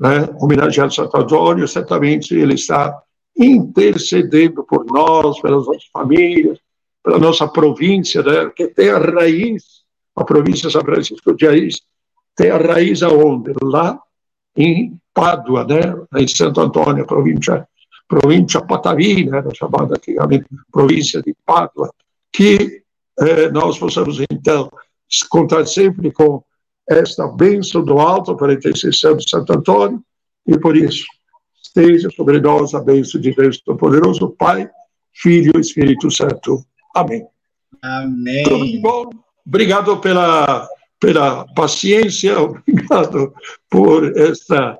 né, homenageado Santo Antônio, certamente ele está intercedendo por nós, pelas nossas famílias, pela nossa província, né, que tem a raiz, a província de São Francisco de Assis, tem a raiz aonde? Lá em Pádua, né, em Santo Antônio, província província Patavina, era chamada antigamente província de Pádua, que eh, nós possamos, então, contar sempre com esta bênção do alto para a intercessão de Santo Antônio, e por isso esteja sobre nós a bênção de Deus Todo-Poderoso, Pai, Filho e Espírito Santo. Amém. Amém. Tudo de bom. Obrigado pela, pela paciência, obrigado por esta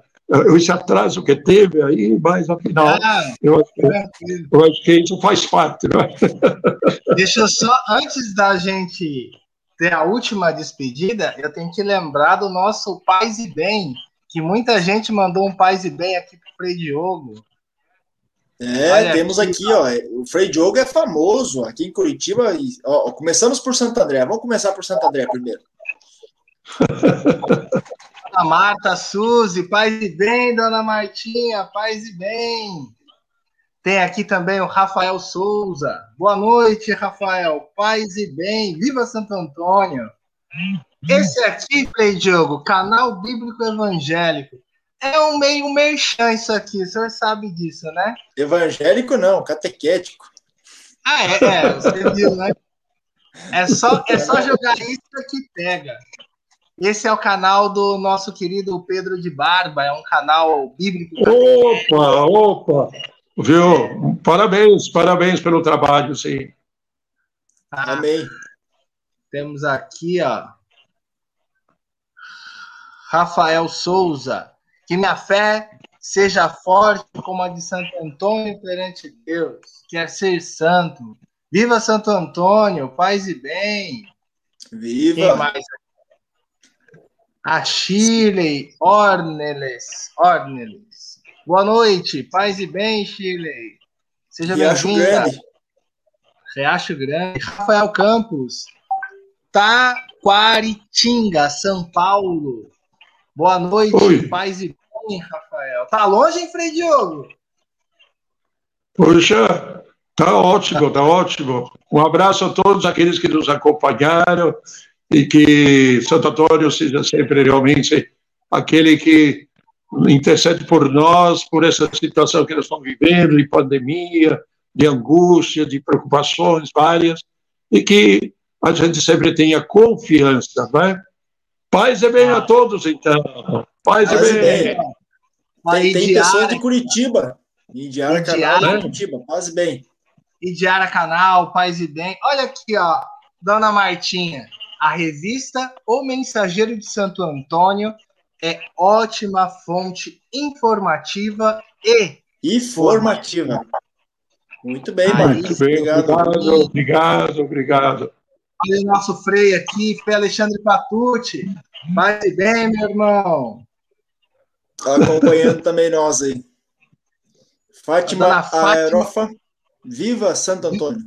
esse atraso que teve aí, mas afinal, ah, eu, acho que, eu, acho que, isso faz parte. Né? Deixa eu só, antes da gente ter a última despedida, eu tenho que lembrar do nosso Paz e Bem, que muita gente mandou um Paz e Bem aqui para o Frei Diogo. É, Olha temos aqui, ó, o Frei Diogo é famoso aqui em Curitiba. E, ó, começamos por Santo André. Vamos começar por Santo André primeiro. Dona Marta, Suzy, paz e bem, dona Martinha, paz e bem. Tem aqui também o Rafael Souza. Boa noite, Rafael. Paz e bem. Viva Santo Antônio. Esse aqui, Play Diogo, canal bíblico evangélico. É um meio merchan isso aqui, o senhor sabe disso, né? Evangélico não, catequético. Ah, é, é você viu, né? É só, é só jogar isso que pega. Esse é o canal do nosso querido Pedro de Barba, é um canal bíblico. Opa, opa! Viu? Parabéns, parabéns pelo trabalho, sim. Ah, Amém. Temos aqui, ó. Rafael Souza. Que minha fé seja forte como a de Santo Antônio perante Deus. Quer ser santo. Viva Santo Antônio, paz e bem. Viva. Quem mais? A Shirley Orneles. Orneles. Boa noite, paz e bem, Shirley. Seja bem-vinda. Riacho Grande. Rafael Campos. Taquaritinga, São Paulo. Boa noite, Oi. paz e bem, Rafael. Tá longe, hein, Frei Diogo? Poxa, tá ótimo, tá ótimo. Um abraço a todos aqueles que nos acompanharam e que Santo Antônio seja sempre realmente aquele que intercede por nós, por essa situação que nós estamos vivendo, de pandemia, de angústia, de preocupações várias, e que a gente sempre tenha confiança, né? Paz e bem a todos, então. Paz, Paz e bem. bem. Tem, tem pessoas de Curitiba. Indiara Canal de Curitiba. Paz e bem. Indiara Canal, Paz e bem. Olha aqui, ó. Dona Martinha. A revista O Mensageiro de Santo Antônio é ótima fonte informativa e informativa. Muito bem, Marcos. Obrigado, obrigado, obrigado, obrigado. Olha o nosso freio aqui, Fê Alexandre Patucci. Vai bem, meu irmão. Tá acompanhando também nós aí. Fátima Aerofa. Viva Santo Antônio.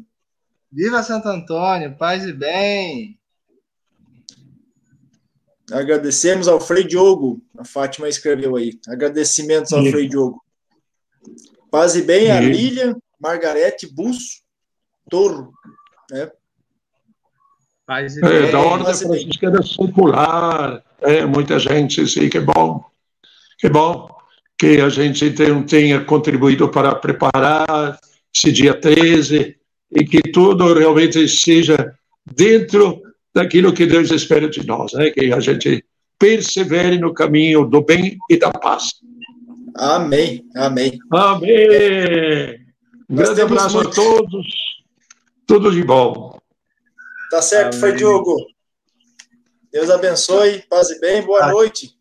Viva Santo Antônio, paz e bem. Agradecemos ao Frei Diogo. A Fátima escreveu aí. Agradecimentos ao Sim. Frei Diogo. Paz e bem, a Lília Margarete Busso Torro. Né? Paz e bem. É, da Ordem Franciscana Secular. É, muita gente, sim, que bom. Que bom que a gente tenha contribuído para preparar esse dia 13 e que tudo realmente seja dentro daquilo que Deus espera de nós, né? que a gente persevere no caminho do bem e da paz. Amém, amém. Amém. Um grande abraço muito... a todos, tudo de bom. Tá certo, amém. foi Diogo. Deus abençoe, paz e bem, boa noite.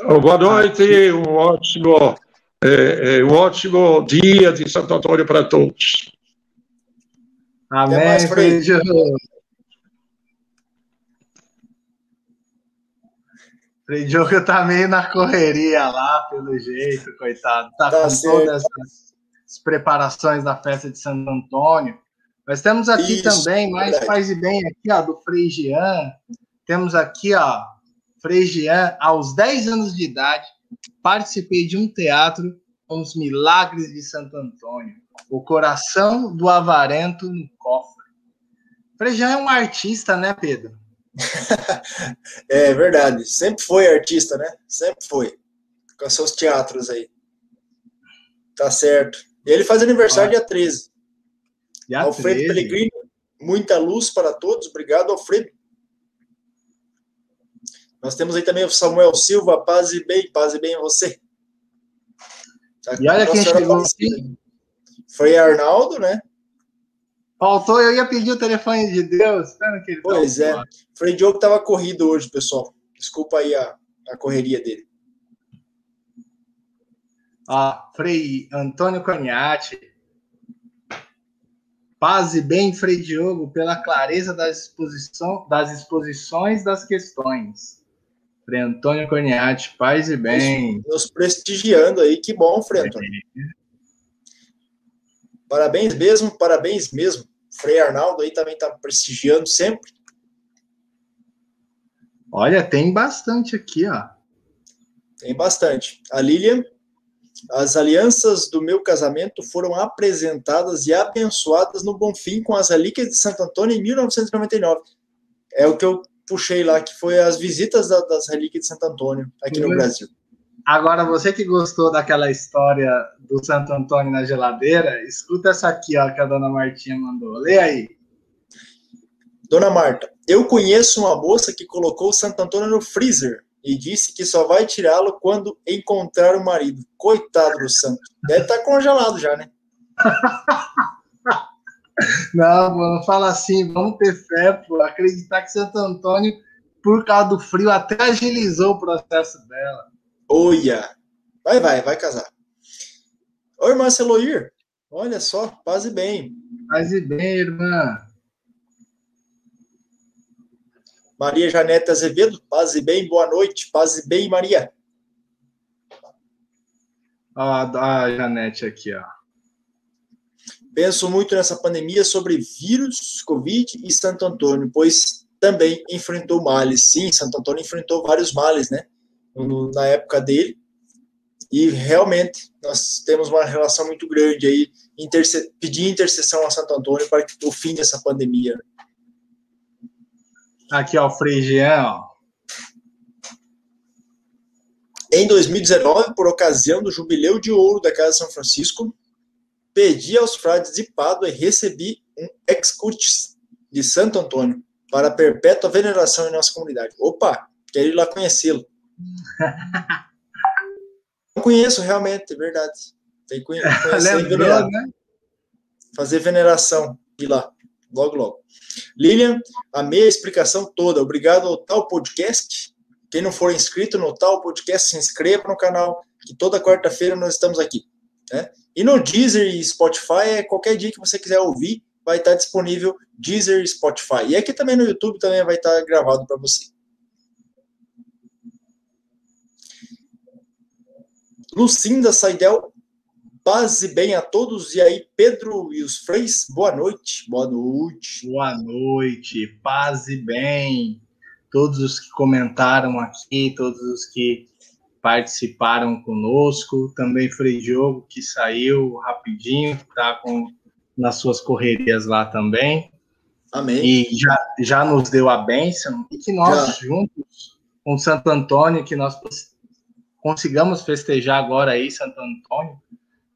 Oh, boa noite, um ótimo, é, é, um ótimo dia de Santo Antônio para todos. Amém, mais, Frei. Frei Diogo tá meio na correria lá, pelo jeito, coitado. Tá, tá com certo. todas as preparações da festa de Santo Antônio. Nós temos aqui Isso, também, mais verdade. faz e bem aqui, ó, do Frei Jean. Temos aqui, ó, Frei Jean, aos 10 anos de idade, participei de um teatro com os milagres de Santo Antônio. O coração do avarento no cofre. Frei Jean é um artista, né, Pedro? é verdade. Sempre foi artista, né? Sempre foi. Com seus teatros aí. Tá certo. Ele faz aniversário dia 13. Dia Alfredo 13. Pellegrino, muita luz para todos. Obrigado, Alfredo. Nós temos aí também o Samuel Silva, paz e bem, paz e bem a você. Tá e olha quem chegou aqui. Foi Arnaldo, né? Faltou, eu ia pedir o telefone de Deus. Que ele pois é. Frei Diogo estava corrido hoje, pessoal. Desculpa aí a, a correria dele. Ah, Frei Antônio Caniati. Paz e bem, Frei Diogo, pela clareza das, exposição, das exposições das questões. Frei Antônio Caniati, paz e bem. Nos, nos prestigiando aí, que bom, Frei Antônio. Parabéns mesmo, parabéns mesmo. Frei Arnaldo aí também está prestigiando sempre. Olha, tem bastante aqui, ó. Tem bastante. A Lilian, As alianças do meu casamento foram apresentadas e abençoadas no Bonfim com as relíquias de Santo Antônio em 1999. É o que eu puxei lá, que foi as visitas da, das relíquias de Santo Antônio aqui no Brasil. Agora, você que gostou daquela história do Santo Antônio na geladeira, escuta essa aqui, ó, que a dona Martinha mandou. Lê aí. Dona Marta, eu conheço uma moça que colocou o Santo Antônio no freezer e disse que só vai tirá-lo quando encontrar o marido. Coitado do santo. Deve estar tá congelado já, né? não, pô, não fala assim. Vamos ter fé, pô. Acreditar que Santo Antônio, por causa do frio, até agilizou o processo dela. Olha! Vai, vai, vai casar. Oi, irmã Celoir. Olha só, paz e bem. Paz e bem, irmã. Maria Janete Azevedo, paz e bem, boa noite. Paz e bem, Maria. Ah, a Janete aqui, ó. Penso muito nessa pandemia sobre vírus, Covid e Santo Antônio, pois também enfrentou males. Sim, Santo Antônio enfrentou vários males, né? No, na época dele. E realmente nós temos uma relação muito grande aí, interse pedir intercessão a Santo Antônio para o fim dessa pandemia. Aqui, ó, o Frei Jean, ó. Em 2019, por ocasião do Jubileu de Ouro da Casa de São Francisco, pedi aos frades de Pádua e recebi um excursus de Santo Antônio para perpétua veneração em nossa comunidade. Opa, quero ir lá conhecê-lo. Não conheço realmente, é verdade. Tem que conhecer Lembrou, né? Fazer veneração de lá, logo, logo. Lilian, amei a explicação toda. Obrigado ao tal podcast. Quem não for inscrito no tal podcast, se inscreva no canal, que toda quarta-feira nós estamos aqui. Né? E no Deezer e Spotify, é qualquer dia que você quiser ouvir, vai estar disponível Deezer e Spotify. E aqui também no YouTube também vai estar gravado para você. Lucinda Saidel, paz e bem a todos. E aí, Pedro e os Freis, boa noite. Boa noite. Boa noite, paz e bem. Todos os que comentaram aqui, todos os que participaram conosco, também Frei Diogo, que saiu rapidinho, está nas suas correrias lá também. Amém. E já, já nos deu a bênção, e que nós já. juntos, com Santo Antônio, que nós consigamos festejar agora aí Santo Antônio,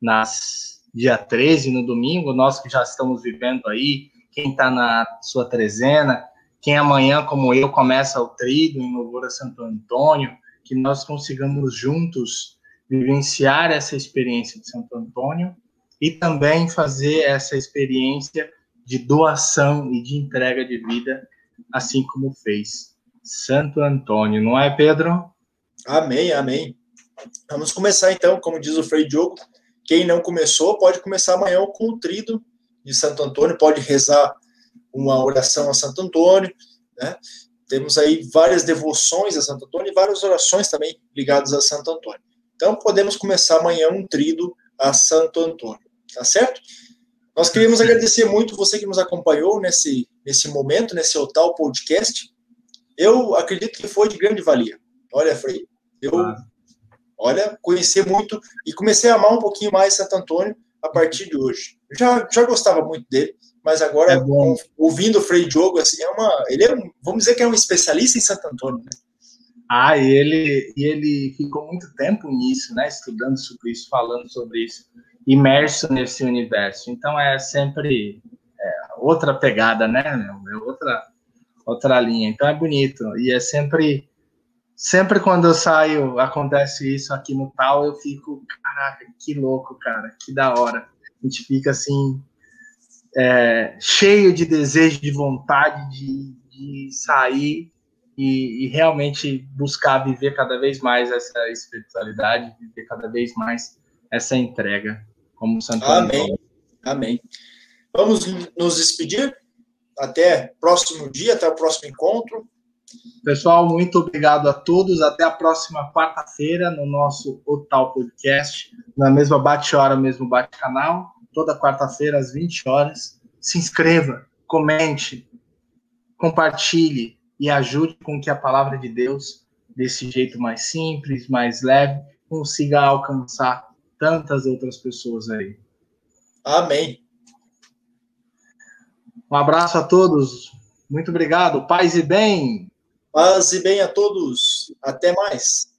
nas dia 13, no domingo, nós que já estamos vivendo aí, quem está na sua trezena, quem amanhã, como eu, começa o trido em louvor a Santo Antônio, que nós consigamos juntos vivenciar essa experiência de Santo Antônio e também fazer essa experiência de doação e de entrega de vida, assim como fez Santo Antônio, não é, Pedro? Amém, amém. Vamos começar então, como diz o Frei Diogo, quem não começou pode começar amanhã com o trido de Santo Antônio, pode rezar uma oração a Santo Antônio, né? Temos aí várias devoções a Santo Antônio e várias orações também ligadas a Santo Antônio. Então podemos começar amanhã um trido a Santo Antônio, tá certo? Nós queríamos agradecer muito você que nos acompanhou nesse, nesse momento, nesse Otal Podcast. Eu acredito que foi de grande valia. Olha, Frei, eu olha, conhecer muito e comecei a amar um pouquinho mais Santo Antônio a partir de hoje. Eu já, já gostava muito dele, mas agora, é ouvindo o Frei Diogo, assim, é uma, ele é um, vamos dizer que é um especialista em Santo Antônio, né? Ah, e ele, e ele ficou muito tempo nisso, né? Estudando sobre isso, falando sobre isso, imerso nesse universo. Então é sempre é, outra pegada, né? É outra, outra linha. Então é bonito. E é sempre sempre quando eu saio, acontece isso aqui no tal, eu fico, caraca, que louco, cara, que da hora. A gente fica assim, é, cheio de desejo, de vontade de, de sair e, e, realmente buscar viver cada vez mais essa espiritualidade, viver cada vez mais essa entrega, como Santo Amém. Amém. Vamos nos despedir. Até próximo dia, até o próximo encontro. Pessoal, muito obrigado a todos. Até a próxima quarta-feira no nosso Otal Podcast, na mesma bate-hora, mesmo bate-canal, toda quarta-feira às 20 horas. Se inscreva, comente, compartilhe e ajude com que a palavra de Deus, desse jeito mais simples, mais leve, consiga alcançar tantas outras pessoas aí. Amém. Um abraço a todos. Muito obrigado. Paz e bem. Paz e bem a todos. Até mais.